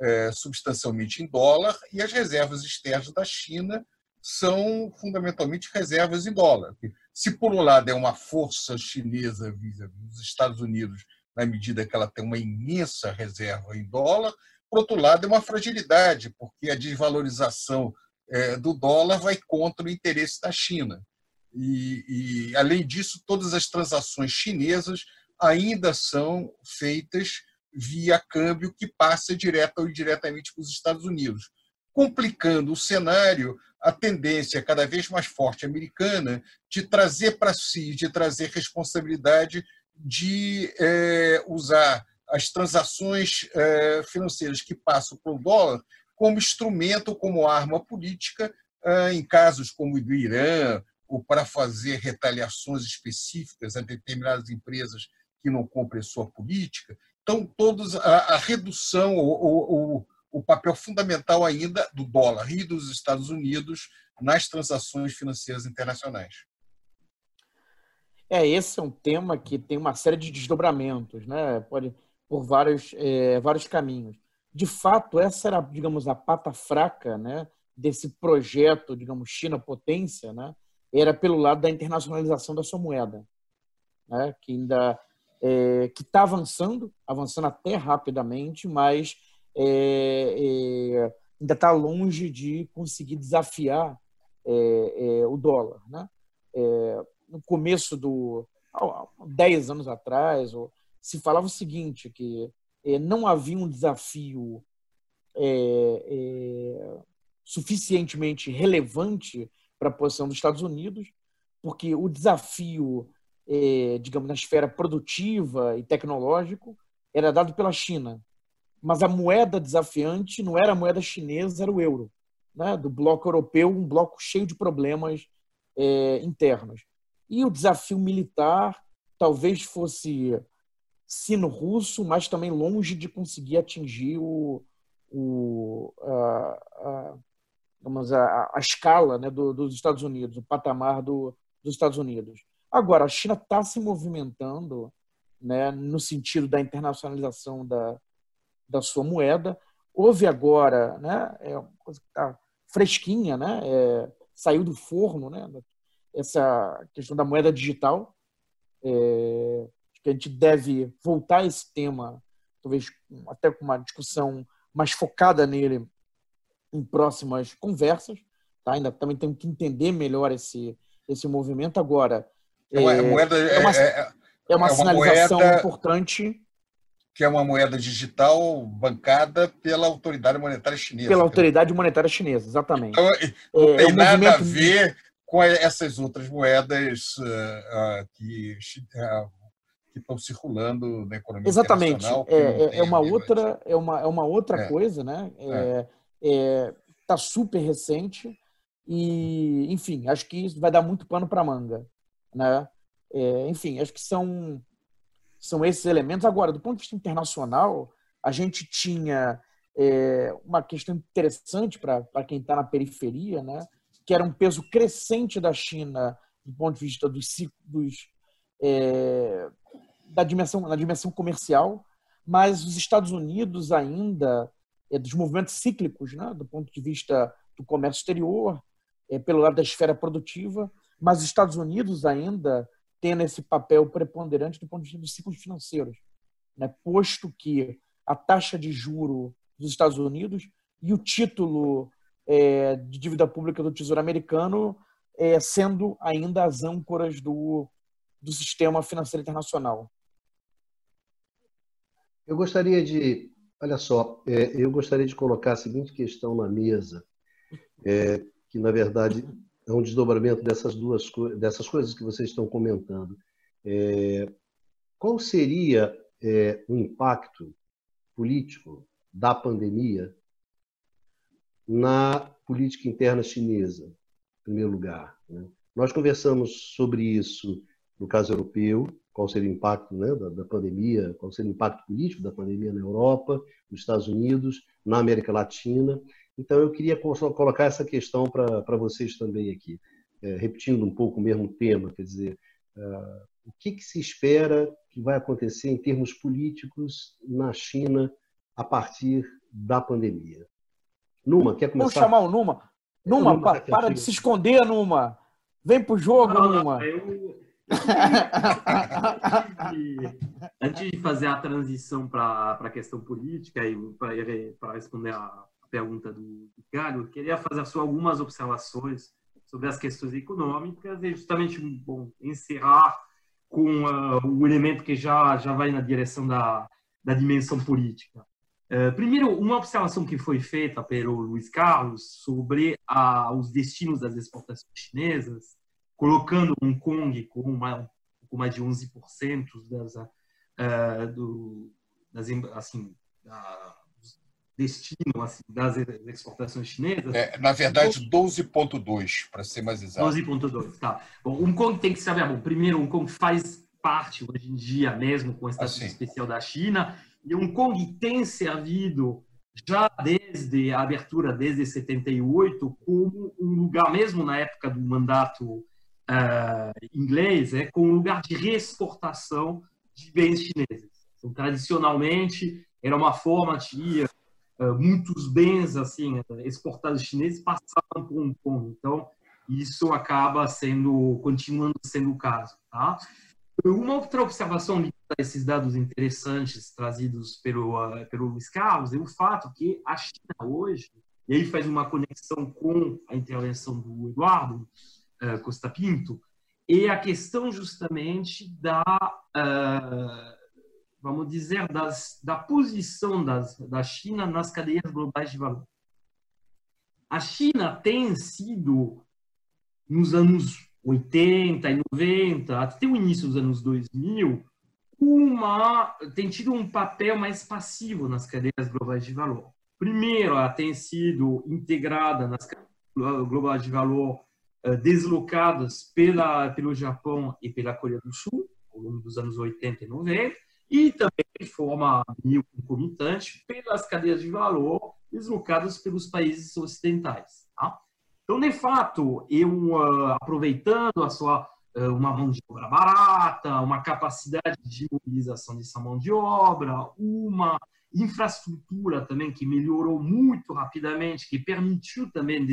é, substancialmente em dólar e as reservas externas da China são fundamentalmente reservas em dólar. Se, por um lado, é uma força chinesa vis-à-vis Estados Unidos na medida que ela tem uma imensa reserva em dólar. Por outro lado, é uma fragilidade, porque a desvalorização é, do dólar vai contra o interesse da China. E, e, além disso, todas as transações chinesas ainda são feitas via câmbio que passa direto ou indiretamente para os Estados Unidos, complicando o cenário a tendência cada vez mais forte americana de trazer para si, de trazer responsabilidade de é, usar as transações é, financeiras que passam pelo dólar como instrumento, como arma política, é, em casos como o do Irã, ou para fazer retaliações específicas a determinadas empresas que não cumprem sua política. Então, todos a, a redução, o, o, o papel fundamental ainda do dólar e dos Estados Unidos nas transações financeiras internacionais. É, esse é um tema que tem uma série de desdobramentos, né? Pode por vários, é, vários caminhos. De fato, essa era, digamos, a pata fraca, né, desse projeto, digamos, China potência, né? Era pelo lado da internacionalização da sua moeda, né? Que ainda é, que está avançando, avançando até rapidamente, mas é, é ainda está longe de conseguir desafiar é, é, o dólar, né? no começo do. Há 10 anos atrás, se falava o seguinte: que não havia um desafio suficientemente relevante para a posição dos Estados Unidos, porque o desafio, digamos, na esfera produtiva e tecnológico era dado pela China. Mas a moeda desafiante não era a moeda chinesa, era o euro. Né? Do bloco europeu, um bloco cheio de problemas é, internos. E o desafio militar talvez fosse sino-russo, mas também longe de conseguir atingir o, o, a, a, vamos, a, a escala né, do, dos Estados Unidos, o patamar do, dos Estados Unidos. Agora, a China está se movimentando né, no sentido da internacionalização da, da sua moeda. Houve agora, né, é uma coisa que está fresquinha, né, é, saiu do forno, né, essa questão da moeda digital. É, que a gente deve voltar a esse tema talvez até com uma discussão mais focada nele em próximas conversas. Tá? Ainda também temos que entender melhor esse, esse movimento. Agora, é uma, é, moeda, é uma, é, é uma sinalização moeda, importante. Que é uma moeda digital bancada pela autoridade monetária chinesa. Pela autoridade monetária chinesa, exatamente. Então, não tem nada a ver com essas outras moedas uh, uh, que, uh, que estão circulando na economia Exatamente. É, é, é, uma outra, é, uma, é uma outra é. coisa, né? É, é. Está super recente e, enfim, acho que isso vai dar muito pano para manga, né? enfim, acho que são, são esses elementos. Agora, do ponto de vista internacional, a gente tinha uma questão interessante para quem está na periferia, né? Que era um peso crescente da China do ponto de vista dos, dos é, da dimensão, na dimensão comercial, mas os Estados Unidos ainda, é, dos movimentos cíclicos, né, do ponto de vista do comércio exterior, é, pelo lado da esfera produtiva, mas os Estados Unidos ainda tendo esse papel preponderante do ponto de vista dos ciclos financeiros, né, posto que a taxa de juro dos Estados Unidos e o título é, de dívida pública do Tesouro Americano é, sendo ainda as âncoras do, do sistema financeiro internacional. Eu gostaria de, olha só, é, eu gostaria de colocar a seguinte questão na mesa, é, que na verdade é um desdobramento dessas duas dessas coisas que vocês estão comentando. É, qual seria é, o impacto político da pandemia na política interna chinesa, em primeiro lugar? Né? Nós conversamos sobre isso no caso europeu, qual seria o impacto né, da, da, pandemia, qual seria o impacto político da pandemia na Europa, nos Estados Unidos, na América Latina. Então, eu queria colocar essa questão para vocês também aqui, é, repetindo um pouco o mesmo tema, quer dizer, uh, o que, que, se espera que vai acontecer em termos políticos na China a partir da pandemia? Numa, quer começar? Vamos chamar o Numa. Numa, Numa para, para de se esconder, Numa. Vem pro jogo, não, Numa. Eu, antes, de, fazer a transição para a questão política e para responder a pergunta do Galho, eu queria fazer só algumas observações sobre as questões econômicas e justamente bom, encerrar com uh, o elemento que já, já vai na direção da, da dimensão política. Uh, primeiro, uma observação que foi feita pelo Luiz Carlos sobre uh, os destinos das exportações chinesas colocando Hong Kong com uma, com mais de 11% das, uh, do, das, assim, da, destino assim, das exportações chinesas. É, na verdade, 12,2, para ser mais exato. 12,2, tá. Bom, Hong Kong tem que saber, bom, primeiro, Hong Kong faz parte hoje em dia mesmo com o status assim. especial da China, e Hong Kong tem servido já desde a abertura, desde 78, como um lugar, mesmo na época do mandato uh, inglês é com um lugar de reexportação de bens chineses. Então, tradicionalmente, era uma forma de muitos bens assim exportados chineses passavam por Hong Kong. Então, isso acaba sendo, continuando sendo o caso. Tá? Uma outra observação ligada a esses dados interessantes trazidos pelo, uh, pelo Luiz Carlos é o fato que a China hoje, e aí faz uma conexão com a intervenção do Eduardo, uh, Costa Pinto, e a questão justamente da, uh, vamos dizer, das, da posição das, da China nas cadeias globais de valor. A China tem sido, nos anos 80 e 90, até o início dos anos 2000, uma, tem tido um papel mais passivo nas cadeias globais de valor. Primeiro, ela tem sido integrada nas cadeias globais de valor eh, deslocadas pela, pelo Japão e pela Coreia do Sul, ao longo dos anos 80 e 90, e também de forma meio concomitante pelas cadeias de valor deslocadas pelos países ocidentais. Tá? Então, de fato, eu, uh, aproveitando a sua uh, uma mão de obra barata, uma capacidade de mobilização dessa mão de obra, uma infraestrutura também que melhorou muito rapidamente, que permitiu também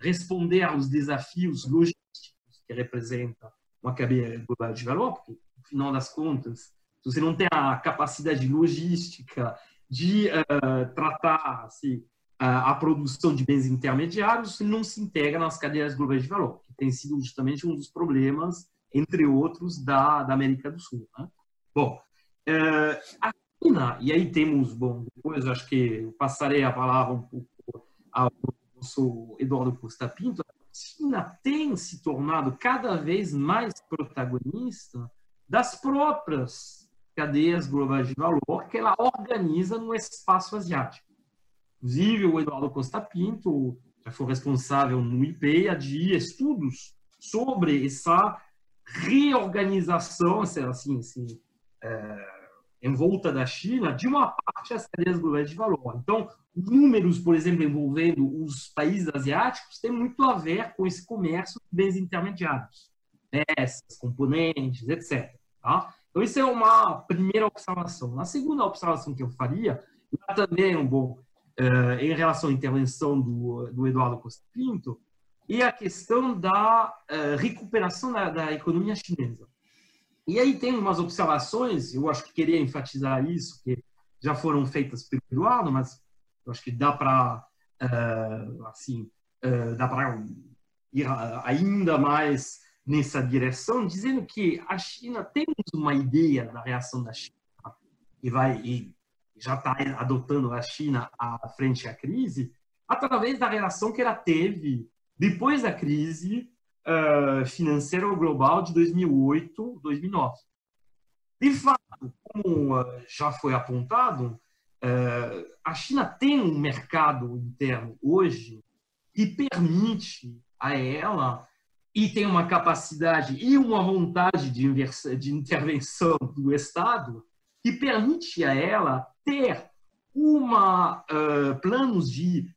responder aos desafios logísticos que representa uma cadeia global de valor, porque, no final das contas, se você não tem a capacidade logística de uh, tratar assim, a, a produção de bens intermediários, você não se integra nas cadeias globais de valor, que tem sido justamente um dos problemas, entre outros, da, da América do Sul. Né? Bom, uh, a China, e aí temos, bom, depois acho que eu passarei a palavra um pouco ao nosso Eduardo Costa Pinto, China tem se tornado cada vez mais protagonista das próprias cadeias globais de valor que ela organiza no espaço asiático. Inclusive, o Eduardo Costa Pinto já foi responsável no IPEA de estudos sobre essa reorganização, assim, assim é, em volta da China, de uma parte das cadeias globais de valor. Então, números, por exemplo, envolvendo os países asiáticos, tem muito a ver com esse comércio de bens intermediários, peças, componentes, etc. Tá? Então, isso é uma primeira observação. A segunda observação que eu faria, também um bom, uh, em relação à intervenção do, do Eduardo Costa Pinto, é a questão da uh, recuperação da, da, economia chinesa. E aí tem umas observações, eu acho que queria enfatizar isso, que já foram feitas pelo Eduardo, mas eu acho que dá para uh, assim dá para ir ainda mais nessa direção, dizendo que a China temos uma ideia da reação da China e vai e já está adotando a China à frente à crise através da relação que ela teve depois da crise uh, financeira global de 2008, 2009. De fato, como uh, já foi apontado, uh, a China tem um mercado interno hoje que permite a ela e tem uma capacidade e uma vontade de, de intervenção do Estado que permite a ela ter uma uh, planos de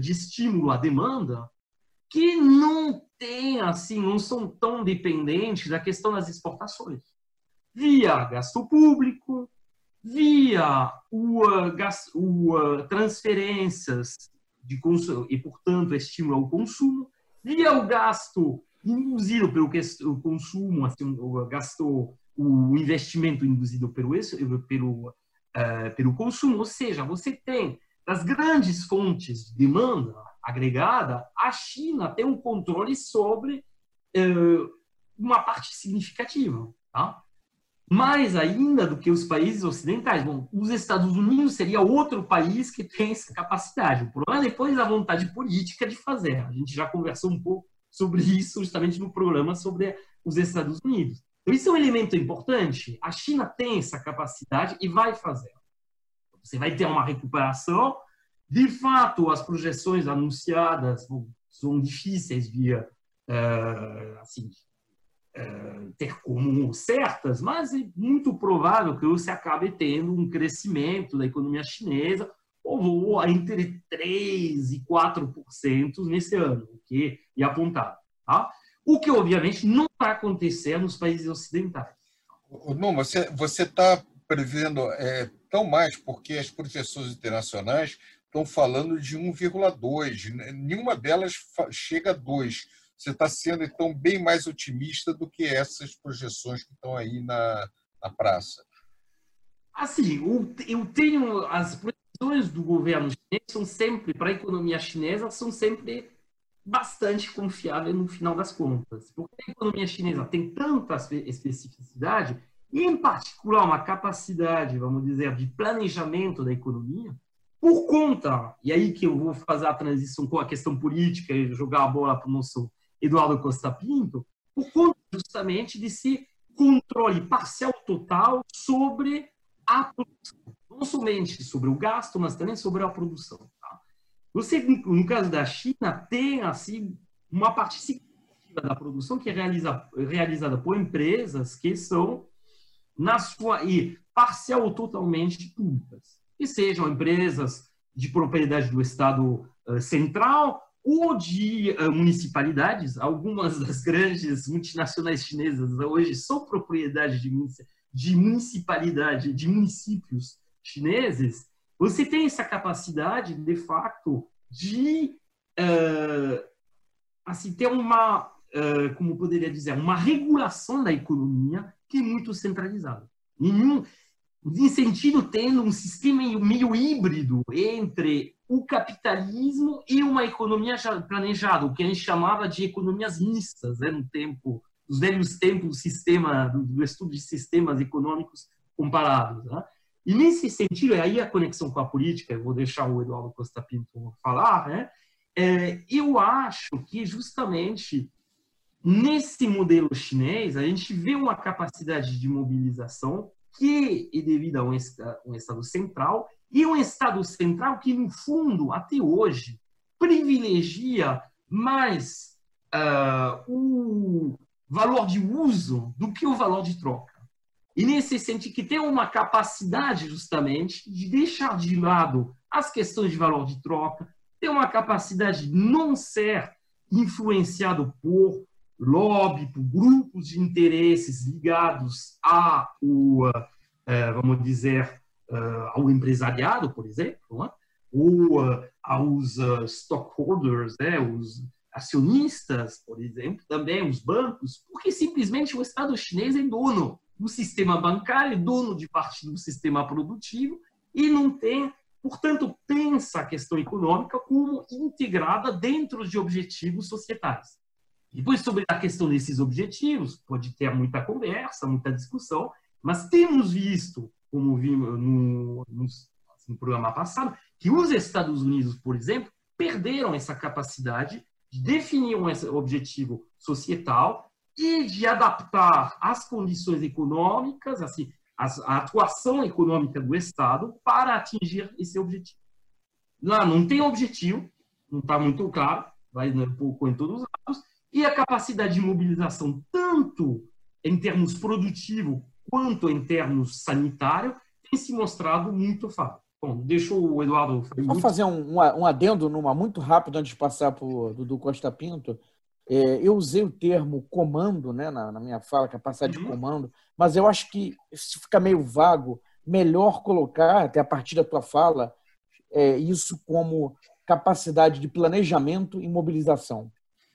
de estímulo à demanda que não tem assim, não são tão dependentes da questão das exportações, via gasto público, via o, uh, gas, o uh, transferências de consumo e portanto estímulo ao consumo via o gasto induzido pelo consumo, assim, o gasto, o investimento induzido pelo, pelo, uh, pelo consumo, ou seja, você tem das grandes fontes de demanda agregada, a China tem um controle sobre uh, uma parte significativa, tá? Mais ainda do que os países ocidentais. Bom, os Estados Unidos seria outro país que tem essa capacidade. O problema é depois a vontade política de fazer. A gente já conversou um pouco sobre isso justamente no programa sobre os Estados Unidos. Então, isso é um elemento importante. A China tem essa capacidade e vai fazer. Você vai ter uma recuperação. De fato, as projeções anunciadas são difíceis via uh, assim, ter como certas, mas é muito provável que você acabe tendo um crescimento da economia chinesa ou entre 3% e 4% nesse ano, o que é apontado. Tá? O que, obviamente, não vai acontecer nos países ocidentais. Não, você está prevendo é, tão mais porque as projeções internacionais estão falando de 1,2. Nenhuma delas chega a 2 você está sendo, então, bem mais otimista do que essas projeções que estão aí na, na praça. Assim, eu tenho as projeções do governo chinês são sempre para a economia chinesa são sempre bastante confiáveis no final das contas, porque a economia chinesa tem tanta especificidade e em particular uma capacidade, vamos dizer, de planejamento da economia por conta e aí que eu vou fazer a transição com a questão política e jogar a bola para o nosso Eduardo Costa Pinto, por conta justamente desse controle parcial total sobre a produção. Não somente sobre o gasto, mas também sobre a produção. Tá? Você, no caso da China, tem assim uma parte significativa da produção que é realiza, realizada por empresas que são na sua e parcial ou totalmente públicas, que sejam empresas de propriedade do Estado uh, central ou de uh, municipalidades. Algumas das grandes multinacionais chinesas hoje são propriedade de, de municipalidade, de municípios chineses. Você tem essa capacidade, de fato, de uh, assim, ter uma, uh, como poderia dizer, uma regulação da economia que é muito centralizada. Em, em sentido, tendo um sistema meio híbrido entre o capitalismo e uma economia planejada, o que a gente chamava de economias mistas, né, no tempo, nos velhos tempos do sistema, do estudo de sistemas econômicos comparados. Né? E nesse sentido, é aí a conexão com a política, eu vou deixar o Eduardo Costa Pinto falar, né? É, eu acho que justamente nesse modelo chinês a gente vê uma capacidade de mobilização que é devida a um, um Estado central e um Estado central que, no fundo, até hoje, privilegia mais uh, o valor de uso do que o valor de troca. E nesse sentido, que tem uma capacidade, justamente, de deixar de lado as questões de valor de troca, tem uma capacidade de não ser influenciado por lobby, por grupos de interesses ligados a o, uh, vamos dizer, uh, ao empresariado, por exemplo, né? ou uh, aos stockholders, né? os acionistas, por exemplo, também os bancos, porque simplesmente o Estado chinês é dono do sistema bancário, é dono de parte do sistema produtivo e não tem, portanto, pensa a questão econômica como integrada dentro de objetivos societais. Depois, sobre a questão desses objetivos, pode ter muita conversa, muita discussão, mas temos visto, como vimos no, no, assim, no programa passado, que os Estados Unidos, por exemplo, perderam essa capacidade de definir um objetivo societal e de adaptar as condições econômicas, assim, a atuação econômica do Estado para atingir esse objetivo. Lá não tem objetivo, não está muito claro, vai um pouco em todos os lados, e a capacidade de mobilização, tanto em termos produtivo quanto em termos sanitário, tem se mostrado muito fácil. Bom, deixa o Eduardo. Vou fazer um, um adendo numa muito rápido antes de passar para o Dudu Costa Pinto. É, eu usei o termo comando né, na, na minha fala, capacidade uhum. de comando, mas eu acho que se fica meio vago, melhor colocar, até a partir da tua fala, é, isso como capacidade de planejamento e mobilização.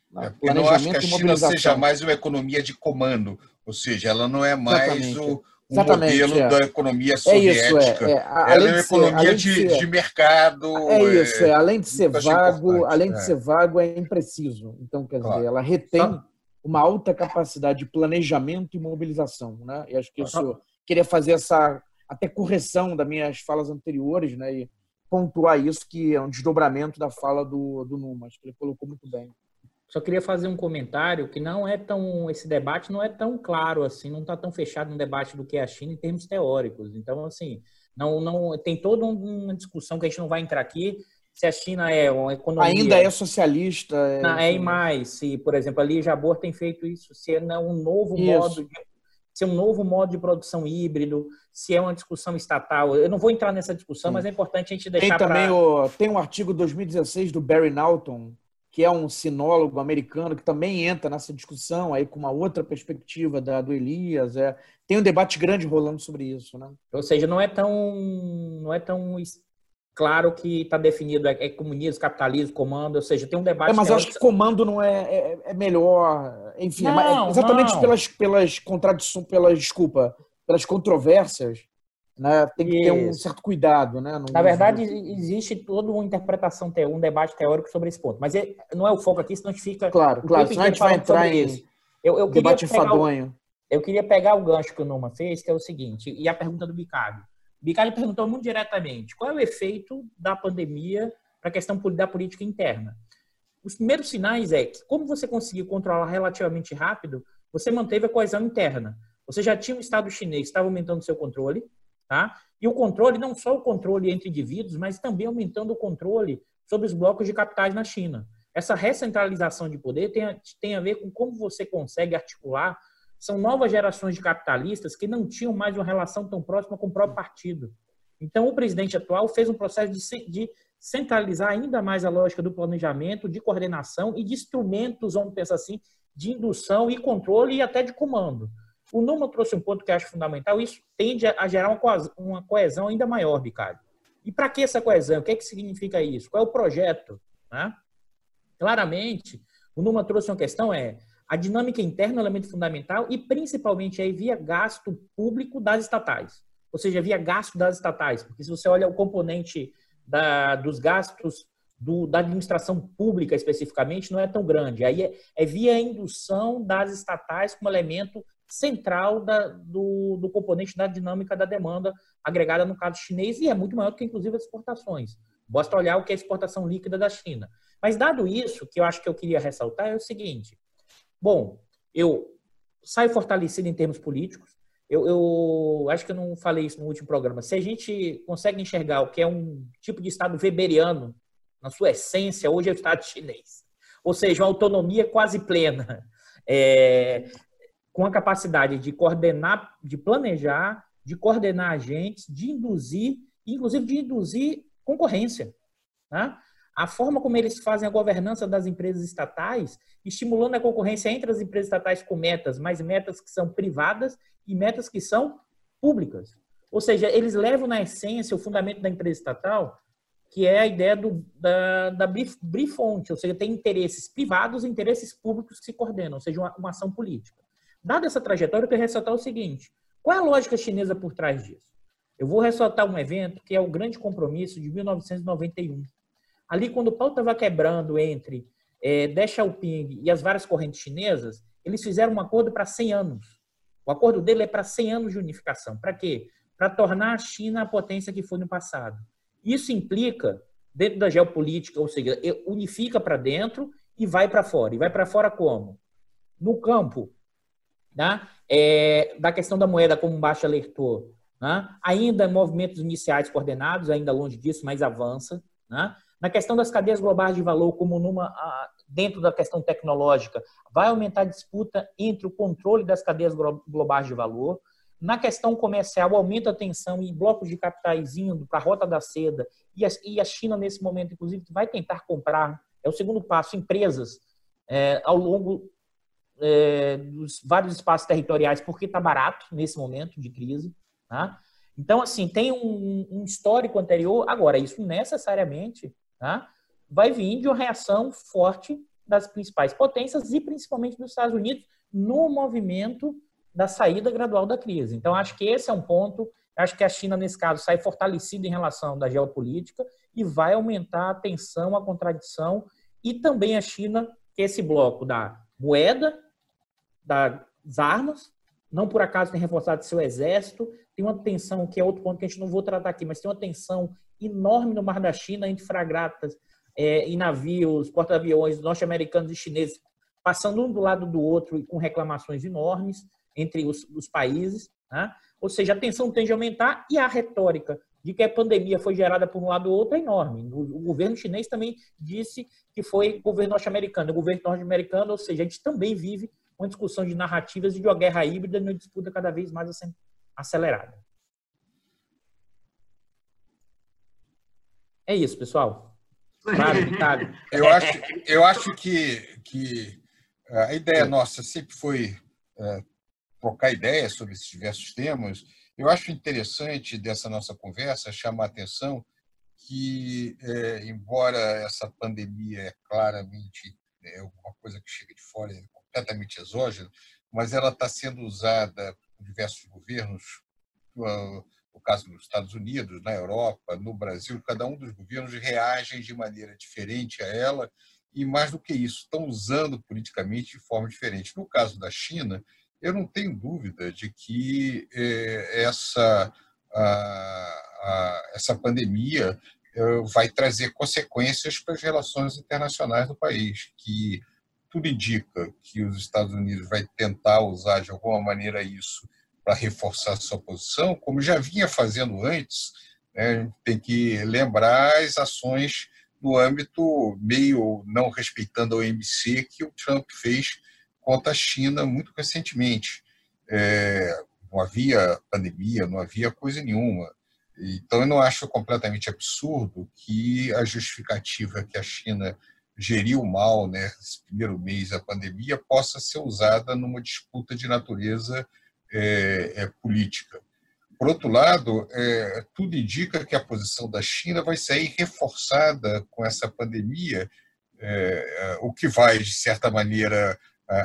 Né? É, eu não acho que a China seja mais uma economia de comando, ou seja, ela não é mais Exatamente. o um Exatamente, modelo é. da economia soviética. É isso, é, é. Ela é uma economia de, de, de, mercado. É isso, é. além de ser vago, além de é. ser vago, é impreciso. Então, quer claro. dizer, ela retém uma alta capacidade de planejamento e mobilização. Né? E acho que isso queria fazer essa até correção das minhas falas anteriores, né? E pontuar isso, que é um desdobramento da fala do, do Numa. Acho que ele colocou muito bem. Só queria fazer um comentário que não é tão esse debate não é tão claro assim, não está tão fechado no debate do que é a China em termos teóricos. Então assim, não não tem toda uma discussão que a gente não vai entrar aqui se a China é uma economia ainda é socialista, é, não, é e mais, se por exemplo ali Jabor tem feito isso, se é um novo isso. modo de se é um novo modo de produção híbrido, se é uma discussão estatal. Eu não vou entrar nessa discussão, Sim. mas é importante a gente deixar Tem também pra... o, tem um artigo 2016 do Barry Naughton que é um sinólogo americano que também entra nessa discussão aí com uma outra perspectiva da, do Elias. É, tem um debate grande rolando sobre isso, né? Ou seja, não é tão não é tão claro que está definido é, é, comunismo, capitalismo, comando, ou seja, tem um debate. É, mas acho que comando não é, é, é melhor, enfim, é não, exatamente não. pelas pelas contradições, pelas desculpa, pelas controvérsias né? Tem que ter um certo cuidado, né? Na verdade, existe toda uma interpretação, um debate teórico sobre esse ponto. Mas é, não é o foco aqui, senão a gente fica. Claro, claro. Senão a gente vai entrar em isso. Eu, eu debate enfadonho. eu queria pegar o gancho que o Numa fez, que é o seguinte, e a pergunta do Bicalho. O Bicalho perguntou muito diretamente: qual é o efeito da pandemia para a questão da política interna? Os primeiros sinais é que, como você conseguiu controlar relativamente rápido, você manteve a coesão interna. Você já tinha um Estado chinês que estava aumentando seu controle, Tá? E o controle, não só o controle entre indivíduos, mas também aumentando o controle sobre os blocos de capitais na China. Essa recentralização de poder tem a, tem a ver com como você consegue articular. São novas gerações de capitalistas que não tinham mais uma relação tão próxima com o próprio partido. Então, o presidente atual fez um processo de, de centralizar ainda mais a lógica do planejamento, de coordenação e de instrumentos, vamos pensar assim, de indução e controle e até de comando. O Numa trouxe um ponto que eu acho fundamental, isso tende a gerar uma coesão ainda maior, Ricardo. E para que essa coesão? O que, é que significa isso? Qual é o projeto? Né? Claramente, o Numa trouxe uma questão, é a dinâmica interna é um elemento fundamental e principalmente aí via gasto público das estatais, ou seja, via gasto das estatais, porque se você olha o componente da, dos gastos do, da administração pública especificamente não é tão grande. Aí é, é via indução das estatais como elemento central da, do, do, componente da dinâmica da demanda agregada no caso chinês e é muito maior do que inclusive as exportações. Basta olhar o que é a exportação líquida da China. Mas dado isso, que eu acho que eu queria ressaltar é o seguinte: bom, eu saio fortalecido em termos políticos. Eu, eu acho que eu não falei isso no último programa. Se a gente consegue enxergar o que é um tipo de Estado weberiano na sua essência, hoje é o Estado chinês. Ou seja, uma autonomia quase plena, é, com a capacidade de coordenar, de planejar, de coordenar agentes, de induzir, inclusive de induzir concorrência. Tá? A forma como eles fazem a governança das empresas estatais, estimulando a concorrência entre as empresas estatais com metas, mas metas que são privadas e metas que são públicas. Ou seja, eles levam na essência o fundamento da empresa estatal que é a ideia do, da, da ou seja, tem interesses privados e interesses públicos que se coordenam, ou seja, uma, uma ação política. Dada essa trajetória, eu quero ressaltar o seguinte: qual é a lógica chinesa por trás disso? Eu vou ressaltar um evento que é o Grande Compromisso de 1991. Ali, quando o pau estava quebrando entre é, Deng Xiaoping e as várias correntes chinesas, eles fizeram um acordo para 100 anos. O acordo dele é para 100 anos de unificação. Para quê? Para tornar a China a potência que foi no passado. Isso implica, dentro da geopolítica, ou seja, unifica para dentro e vai para fora. E vai para fora como? No campo né? É, da questão da moeda, como o Baixo alertou, né? ainda movimentos iniciais coordenados, ainda longe disso, mas avança. Né? Na questão das cadeias globais de valor, como numa dentro da questão tecnológica, vai aumentar a disputa entre o controle das cadeias globais de valor. Na questão comercial, aumenta a tensão em blocos de capitais indo para a rota da seda. E a, China, nesse momento, inclusive, vai tentar comprar, é o segundo passo, empresas é, ao longo é, dos vários espaços territoriais, porque está barato nesse momento de crise. Tá? Então, assim, tem um, um, histórico anterior. Agora, isso necessariamente tá? vai vir de uma reação forte das principais potências e principalmente dos Estados Unidos no movimento da saída gradual da crise. Então, acho que esse é um ponto. Acho que a China, nesse caso, sai fortalecida em relação da geopolítica e vai aumentar a tensão, a contradição, e também a China, esse bloco da moeda, das armas, não por acaso tem reforçado seu exército, tem uma tensão, que é outro ponto que a gente não vou tratar aqui, mas tem uma tensão enorme no Mar da China entre fragatas é, e navios, porta-aviões norte-americanos e chineses passando um do lado do outro e com reclamações enormes entre os, os países. Né? Ou seja, a tensão tende a aumentar e a retórica de que a pandemia foi gerada por um lado ou outro é enorme. O, governo chinês também disse que foi governo norte-americano. O governo norte-americano, ou seja, a gente também vive uma discussão de narrativas e de uma guerra híbrida uma disputa cada vez mais acelerada. É isso, pessoal. Claro, eu acho, eu acho que, que a ideia nossa sempre foi é, trocar ideias sobre esses diversos temas. Eu acho interessante dessa nossa conversa chamar a atenção que, é, embora essa pandemia é claramente é uma coisa que chega de fora, é completamente exógena, mas ela está sendo usada por diversos governos, no caso dos Estados Unidos, na Europa, no Brasil, cada um dos governos reagem de maneira diferente a ela e, mais do que isso, estão usando politicamente de forma diferente. No caso da China, eu não tenho dúvida de que é, essa, a, a, essa pandemia é, vai trazer consequências para as relações internacionais do país, que tudo indica que os Estados Unidos vai tentar usar de alguma maneira isso para reforçar sua posição, como já vinha fazendo antes. Né? Tem que lembrar as ações no âmbito meio não respeitando a OMC que o Trump fez contra a China muito recentemente. É, não havia pandemia, não havia coisa nenhuma. Então, eu não acho completamente absurdo que a justificativa que a China geriu mal né, esse primeiro mês da pandemia possa ser usada numa disputa de natureza é, é, política. Por outro lado, é, tudo indica que a posição da China vai sair reforçada com essa pandemia, é, o que vai, de certa maneira,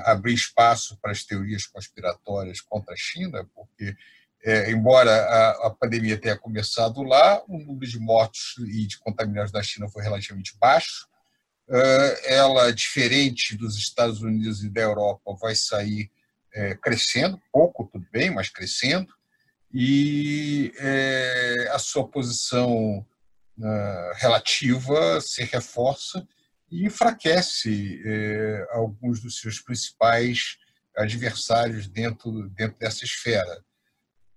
abrir espaço para as teorias conspiratórias contra a China, porque, é, embora a, a, pandemia tenha começado lá, o número de mortos e de contaminados na China foi relativamente baixo. É, ela, diferente dos Estados Unidos e da Europa, vai sair é, crescendo, pouco, tudo bem, mas crescendo, e é, a sua posição uh, relativa se reforça e enfraquece é, alguns dos seus principais adversários dentro, dentro dessa esfera.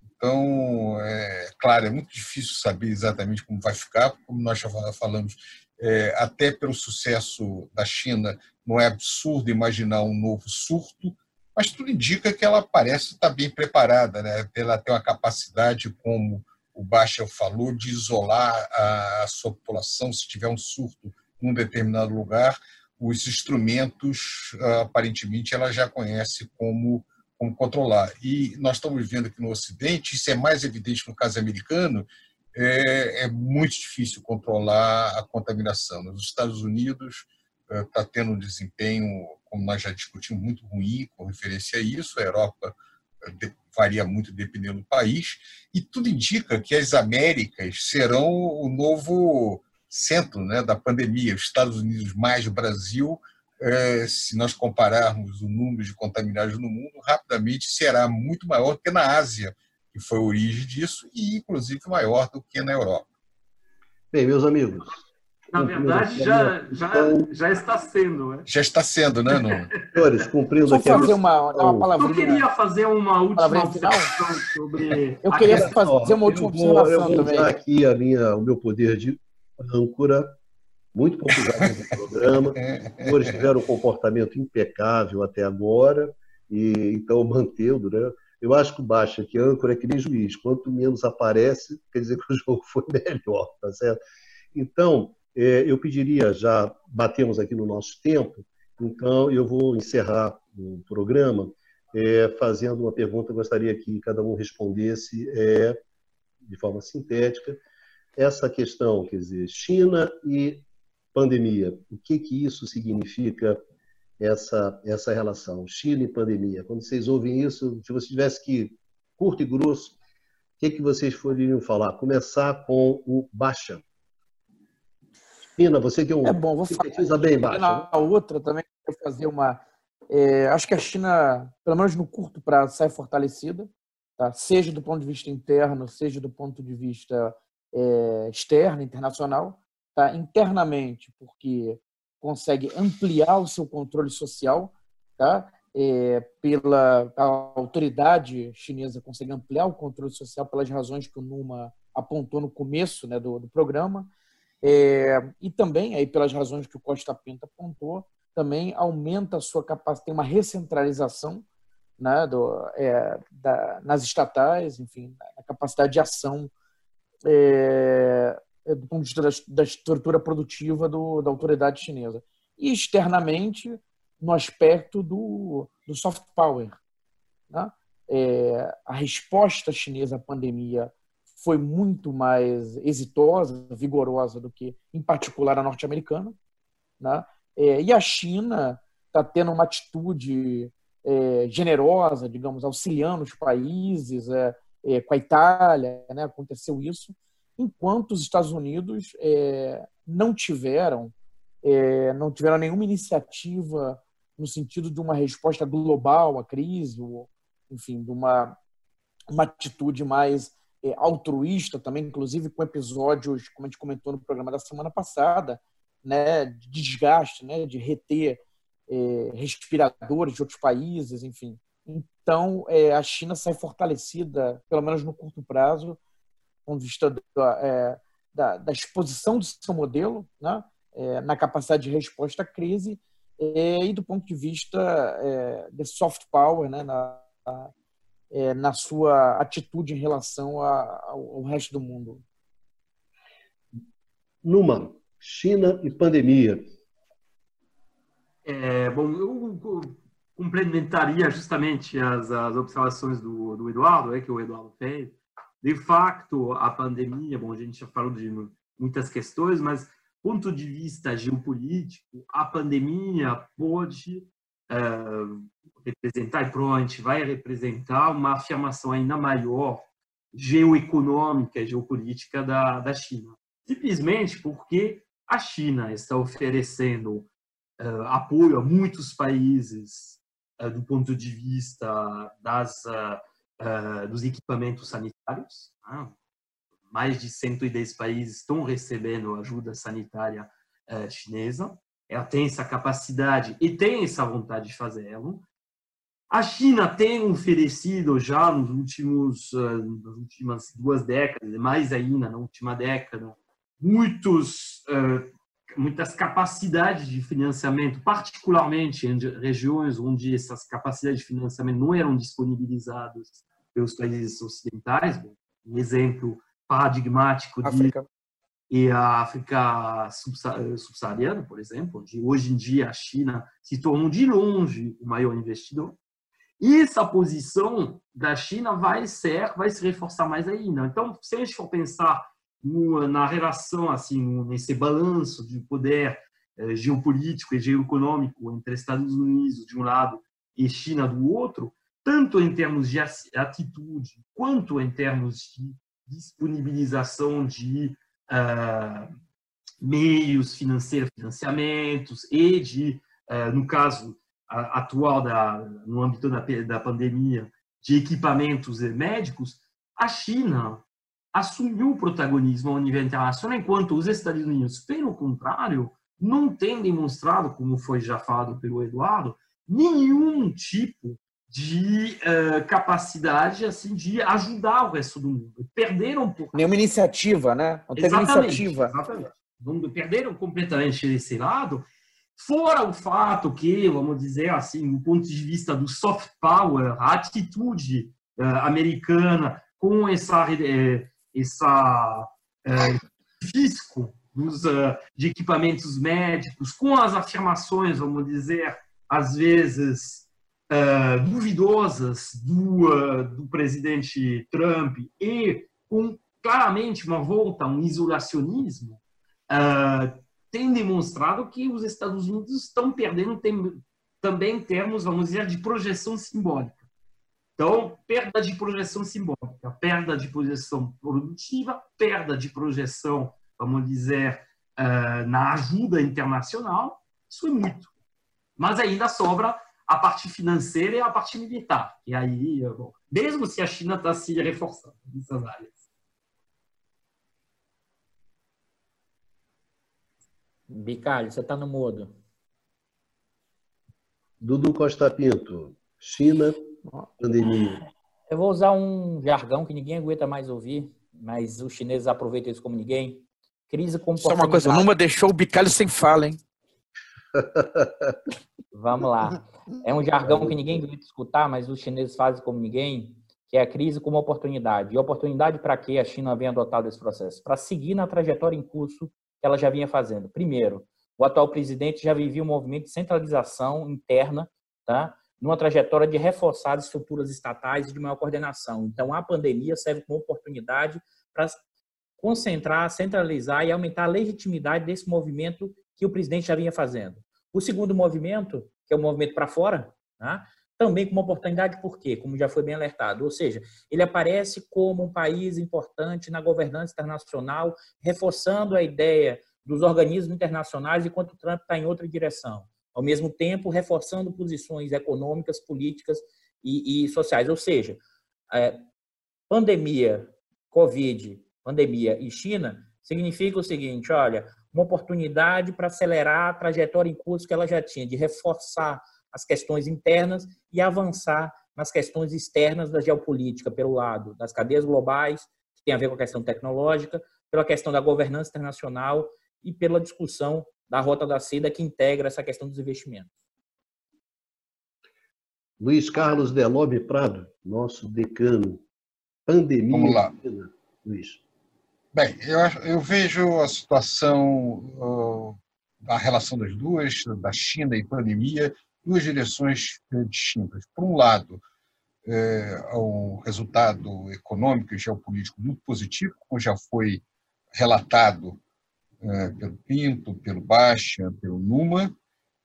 Então, é claro, é muito difícil saber exatamente como vai ficar, como nós já falamos, é, até pelo sucesso da China, não é absurdo imaginar um novo surto, mas tudo indica que ela parece estar bem preparada, né? ela tem uma capacidade, como o Baixa falou, de isolar a sua população se tiver um surto num determinado lugar, os instrumentos, aparentemente, ela já conhece como, como controlar. E nós estamos vendo aqui no Ocidente, isso é mais evidente no caso americano, é, é muito difícil controlar a contaminação. Nos Estados Unidos está tendo um desempenho, como nós já discutimos, muito ruim com referência a isso. A Europa varia muito dependendo do país, e tudo indica que as Américas serão o novo centro né, da pandemia. Os Estados Unidos mais o Brasil, é, se nós compararmos o número de contaminados no mundo, rapidamente será muito maior que na Ásia, que foi a origem disso, e inclusive maior do que na Europa. Bem, meus amigos. Na verdade, já, já, já está sendo, né? Já está sendo, né, Nuno? Senhores, cumprindo aqui fazer uma, uma palavrinha. Eu queria fazer uma última observação sobre. Eu queria fazer uma última observação eu vou também. Usar aqui a minha, o meu poder de âncora, muito popular no programa. Os senhores tiveram um comportamento impecável até agora, e então mantendo, né? Eu acho que o Baixa, que âncora é que nem juiz. Quanto menos aparece, quer dizer que o jogo foi melhor, tá certo? Então, é, eu pediria, já batemos aqui no nosso tempo, então eu vou encerrar o programa é, fazendo uma pergunta. Gostaria que cada um respondesse é, de forma sintética essa questão, quer dizer, China e pandemia, o que que isso significa essa essa relação, China e pandemia? Quando vocês ouvem isso, se você tivesse que curto e grosso, o que que vocês poderiam falar? Começar com o Baixa. China, você que é um é bom, vou falar bem Baixa. Na outra também fazer uma é, acho que a China, pelo menos no curto prazo, sai fortalecida, tá? seja do ponto de vista interno, seja do ponto de vista é, externa, internacional, tá? internamente, porque consegue ampliar o seu controle social, tá? É, pela autoridade chinesa consegue ampliar o controle social pelas razões que o Numa apontou no começo né, do, do programa, é, e também aí pelas razões que o Costa Pinto apontou, também aumenta a sua capacidade, tem uma recentralização né, do, é, da, nas estatais, enfim, a capacidade de ação é, do ponto de vista da, da estrutura produtiva do, da autoridade chinesa. E externamente, no aspecto do, do soft power. Né? É, a resposta chinesa à pandemia foi muito mais exitosa, vigorosa do que, em particular, a norte-americana. Né? É, e a China está tendo uma atitude é, generosa, digamos, auxiliando os países, é, é, com a Itália, né, aconteceu isso, enquanto os Estados Unidos é, não tiveram é, não tiveram nenhuma iniciativa no sentido de uma resposta global à crise, ou, enfim, de uma, uma atitude mais é, altruísta também, inclusive com episódios, como a gente comentou no programa da semana passada, né, de desgaste, né, de reter é, respiradores de outros países, enfim. Então, é, a China sai fortalecida, pelo menos no curto prazo, com vista da, é, da, da, exposição do seu modelo, né, é, na capacidade de resposta à crise, é, e do ponto de vista é, de soft power, né, na, é, na sua atitude em relação a, ao, ao resto do mundo. Numa, China e pandemia. É, bom, eu complementaria justamente as, as observações do, do Eduardo, é, que o Eduardo fez. De fato, a pandemia, bom, a gente já falou de muitas questões, mas ponto de vista geopolítico, a pandemia pode uh, representar, e provavelmente vai representar uma afirmação ainda maior geoeconômica, geopolítica da, da China. Simplesmente porque a China está oferecendo uh, apoio a muitos países uh, do ponto de vista das, uh, dos equipamentos sanitários. Né? Mais de 110 países estão recebendo ajuda sanitária chinesa. Ela tem essa capacidade e tem essa vontade de fazê-lo. A China tem oferecido já nos últimos, nas últimas duas décadas, mais ainda na última década, muitos, muitas capacidades de financiamento, particularmente em regiões onde essas capacidades de financiamento não eram disponibilizadas pelos países ocidentais. Um exemplo paradigmático de e a África subsaariana, por exemplo, onde hoje em dia a China se tornou de longe o maior investidor. E essa posição da China vai ser, vai se reforçar mais ainda. Então, se a gente for pensar na relação, assim, nesse balanço de poder eh, geopolítico e geoeconômico entre Estados Unidos de um lado e China do outro, tanto em termos de atitude quanto em termos de disponibilização de uh, meios financeiros, financiamentos e de, uh, no caso atual da, no âmbito da, da pandemia, de equipamentos médicos, a China assumiu o protagonismo ao nível internacional, enquanto os Estados Unidos, pelo contrário, não têm demonstrado, como foi já falado pelo Eduardo, nenhum tipo de uh, capacidade assim de ajudar o resto do mundo. Perderam por nenhuma iniciativa, né? Não teve exatamente, iniciativa. Exatamente. Perderam completamente esse lado. Fora o fato que, vamos dizer assim, do ponto de vista do soft power, a atitude uh, americana com essa uh, essa é, fisco dos, uh, de equipamentos médicos, com as afirmações, vamos dizer, às vezes uh, duvidosas do, uh, do presidente Trump e com claramente uma volta a um isolacionismo, tem demonstrado que os Estados Unidos estão perdendo tem, também termos, vamos dizer, de projeção simbólica. Então, perda de projeção simbólica, perda de projeção produtiva, perda de projeção, vamos dizer, eh, na ajuda internacional, isso é muito. Mas ainda sobra a parte financeira e a parte militar. E aí, bom, mesmo se a China está se reforçando nessas áreas. Bicalho, você está no mudo. Dudu Costa Pinto, China pandemia? Eu vou usar um jargão que ninguém aguenta mais ouvir, mas os chineses aproveitam isso como ninguém. Crise com Só uma coisa, Numa deixou o bicalho sem fala, hein? Vamos lá. É um jargão que ninguém aguenta escutar, mas os chineses fazem como ninguém, que é a crise como oportunidade. E oportunidade para que a China venha adotado esse processo? Para seguir na trajetória em curso que ela já vinha fazendo. Primeiro, o atual presidente já vivia um movimento de centralização interna, tá? numa trajetória de reforçar as estruturas estatais e de maior coordenação. Então, a pandemia serve como oportunidade para concentrar, centralizar e aumentar a legitimidade desse movimento que o presidente já vinha fazendo. O segundo movimento, que é o movimento para fora, né, também como oportunidade, por quê? Como já foi bem alertado. Ou seja, ele aparece como um país importante na governança internacional, reforçando a ideia dos organismos internacionais, enquanto o Trump está em outra direção ao mesmo tempo reforçando posições econômicas, políticas e, e sociais. Ou seja, é, pandemia, Covid, pandemia e China significa o seguinte: olha, uma oportunidade para acelerar a trajetória em curso que ela já tinha, de reforçar as questões internas e avançar nas questões externas da geopolítica, pelo lado das cadeias globais, que tem a ver com a questão tecnológica, pela questão da governança internacional e pela discussão da Rota da Seda que integra essa questão dos investimentos. Luiz Carlos Delobe Prado, nosso decano. Pandemia. Vamos lá. Luiz. Bem, eu, eu vejo a situação, a relação das duas, da China e pandemia, duas direções distintas. Por um lado, é um resultado econômico e geopolítico muito positivo, como já foi relatado é, pelo Pinto, pelo Baixa, pelo Numa,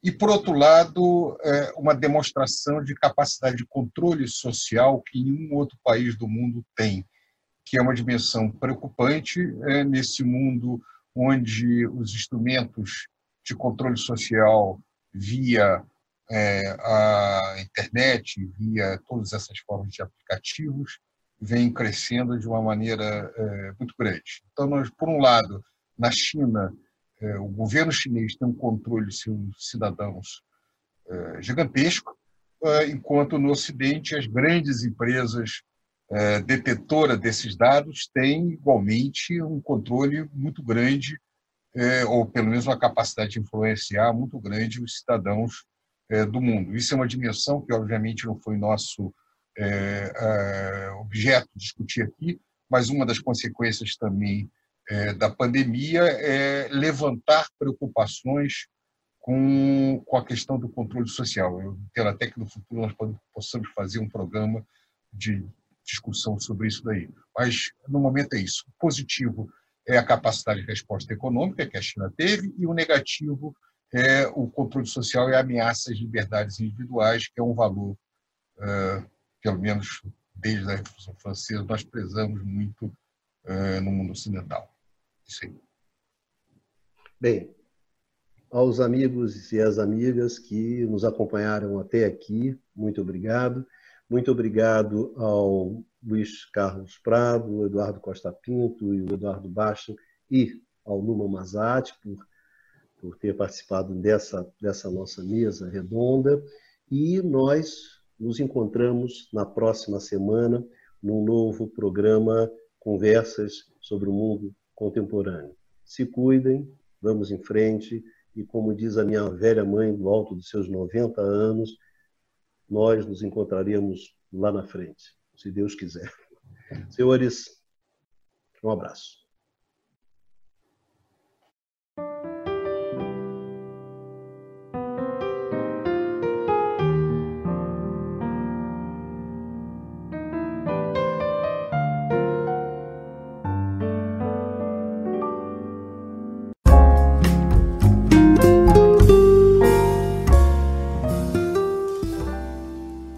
e, por outro lado, é, uma demonstração de capacidade de controle social que nenhum outro país do mundo tem, que é uma dimensão preocupante é, nesse mundo onde os instrumentos de controle social via é, a internet, via todas essas formas de aplicativos, vem crescendo de uma maneira é, muito grande. Então, nós, por um lado, na China, é, o governo chinês tem um controle de seus cidadãos é, gigantesco, é, enquanto no Ocidente as grandes empresas é, detetoras desses dados têm igualmente um controle muito grande, é, ou pelo menos uma capacidade de influenciar muito grande os cidadãos é, do mundo. Isso é uma dimensão que, obviamente, não foi nosso objeto discutir aqui, mas uma das consequências também da pandemia é levantar preocupações com, com a questão do controle social. Eu quero até que no futuro nós possamos fazer um programa de discussão sobre isso daí. Mas, no momento, é isso. O positivo é a capacidade de resposta econômica que a China teve e o negativo é o controle social e ameaças às liberdades individuais, que é um valor, uh, pelo menos desde a Revolução Francesa, nós prezamos muito uh, no mundo ocidental. Isso aí. Bem, aos amigos e às amigas que nos acompanharam até aqui, muito obrigado. Muito obrigado ao Luiz Carlos Prado, Eduardo Costa Pinto e o Eduardo Baixa e ao Numa Mazati por por ter participado dessa, dessa nossa mesa redonda. E nós nos encontramos na próxima semana num novo programa Conversas sobre o Mundo Contemporâneo. Se cuidem, vamos em frente e, como diz a minha velha mãe, do alto dos seus 90 anos, nós nos encontraremos lá na frente, se Deus quiser. Senhores, um abraço.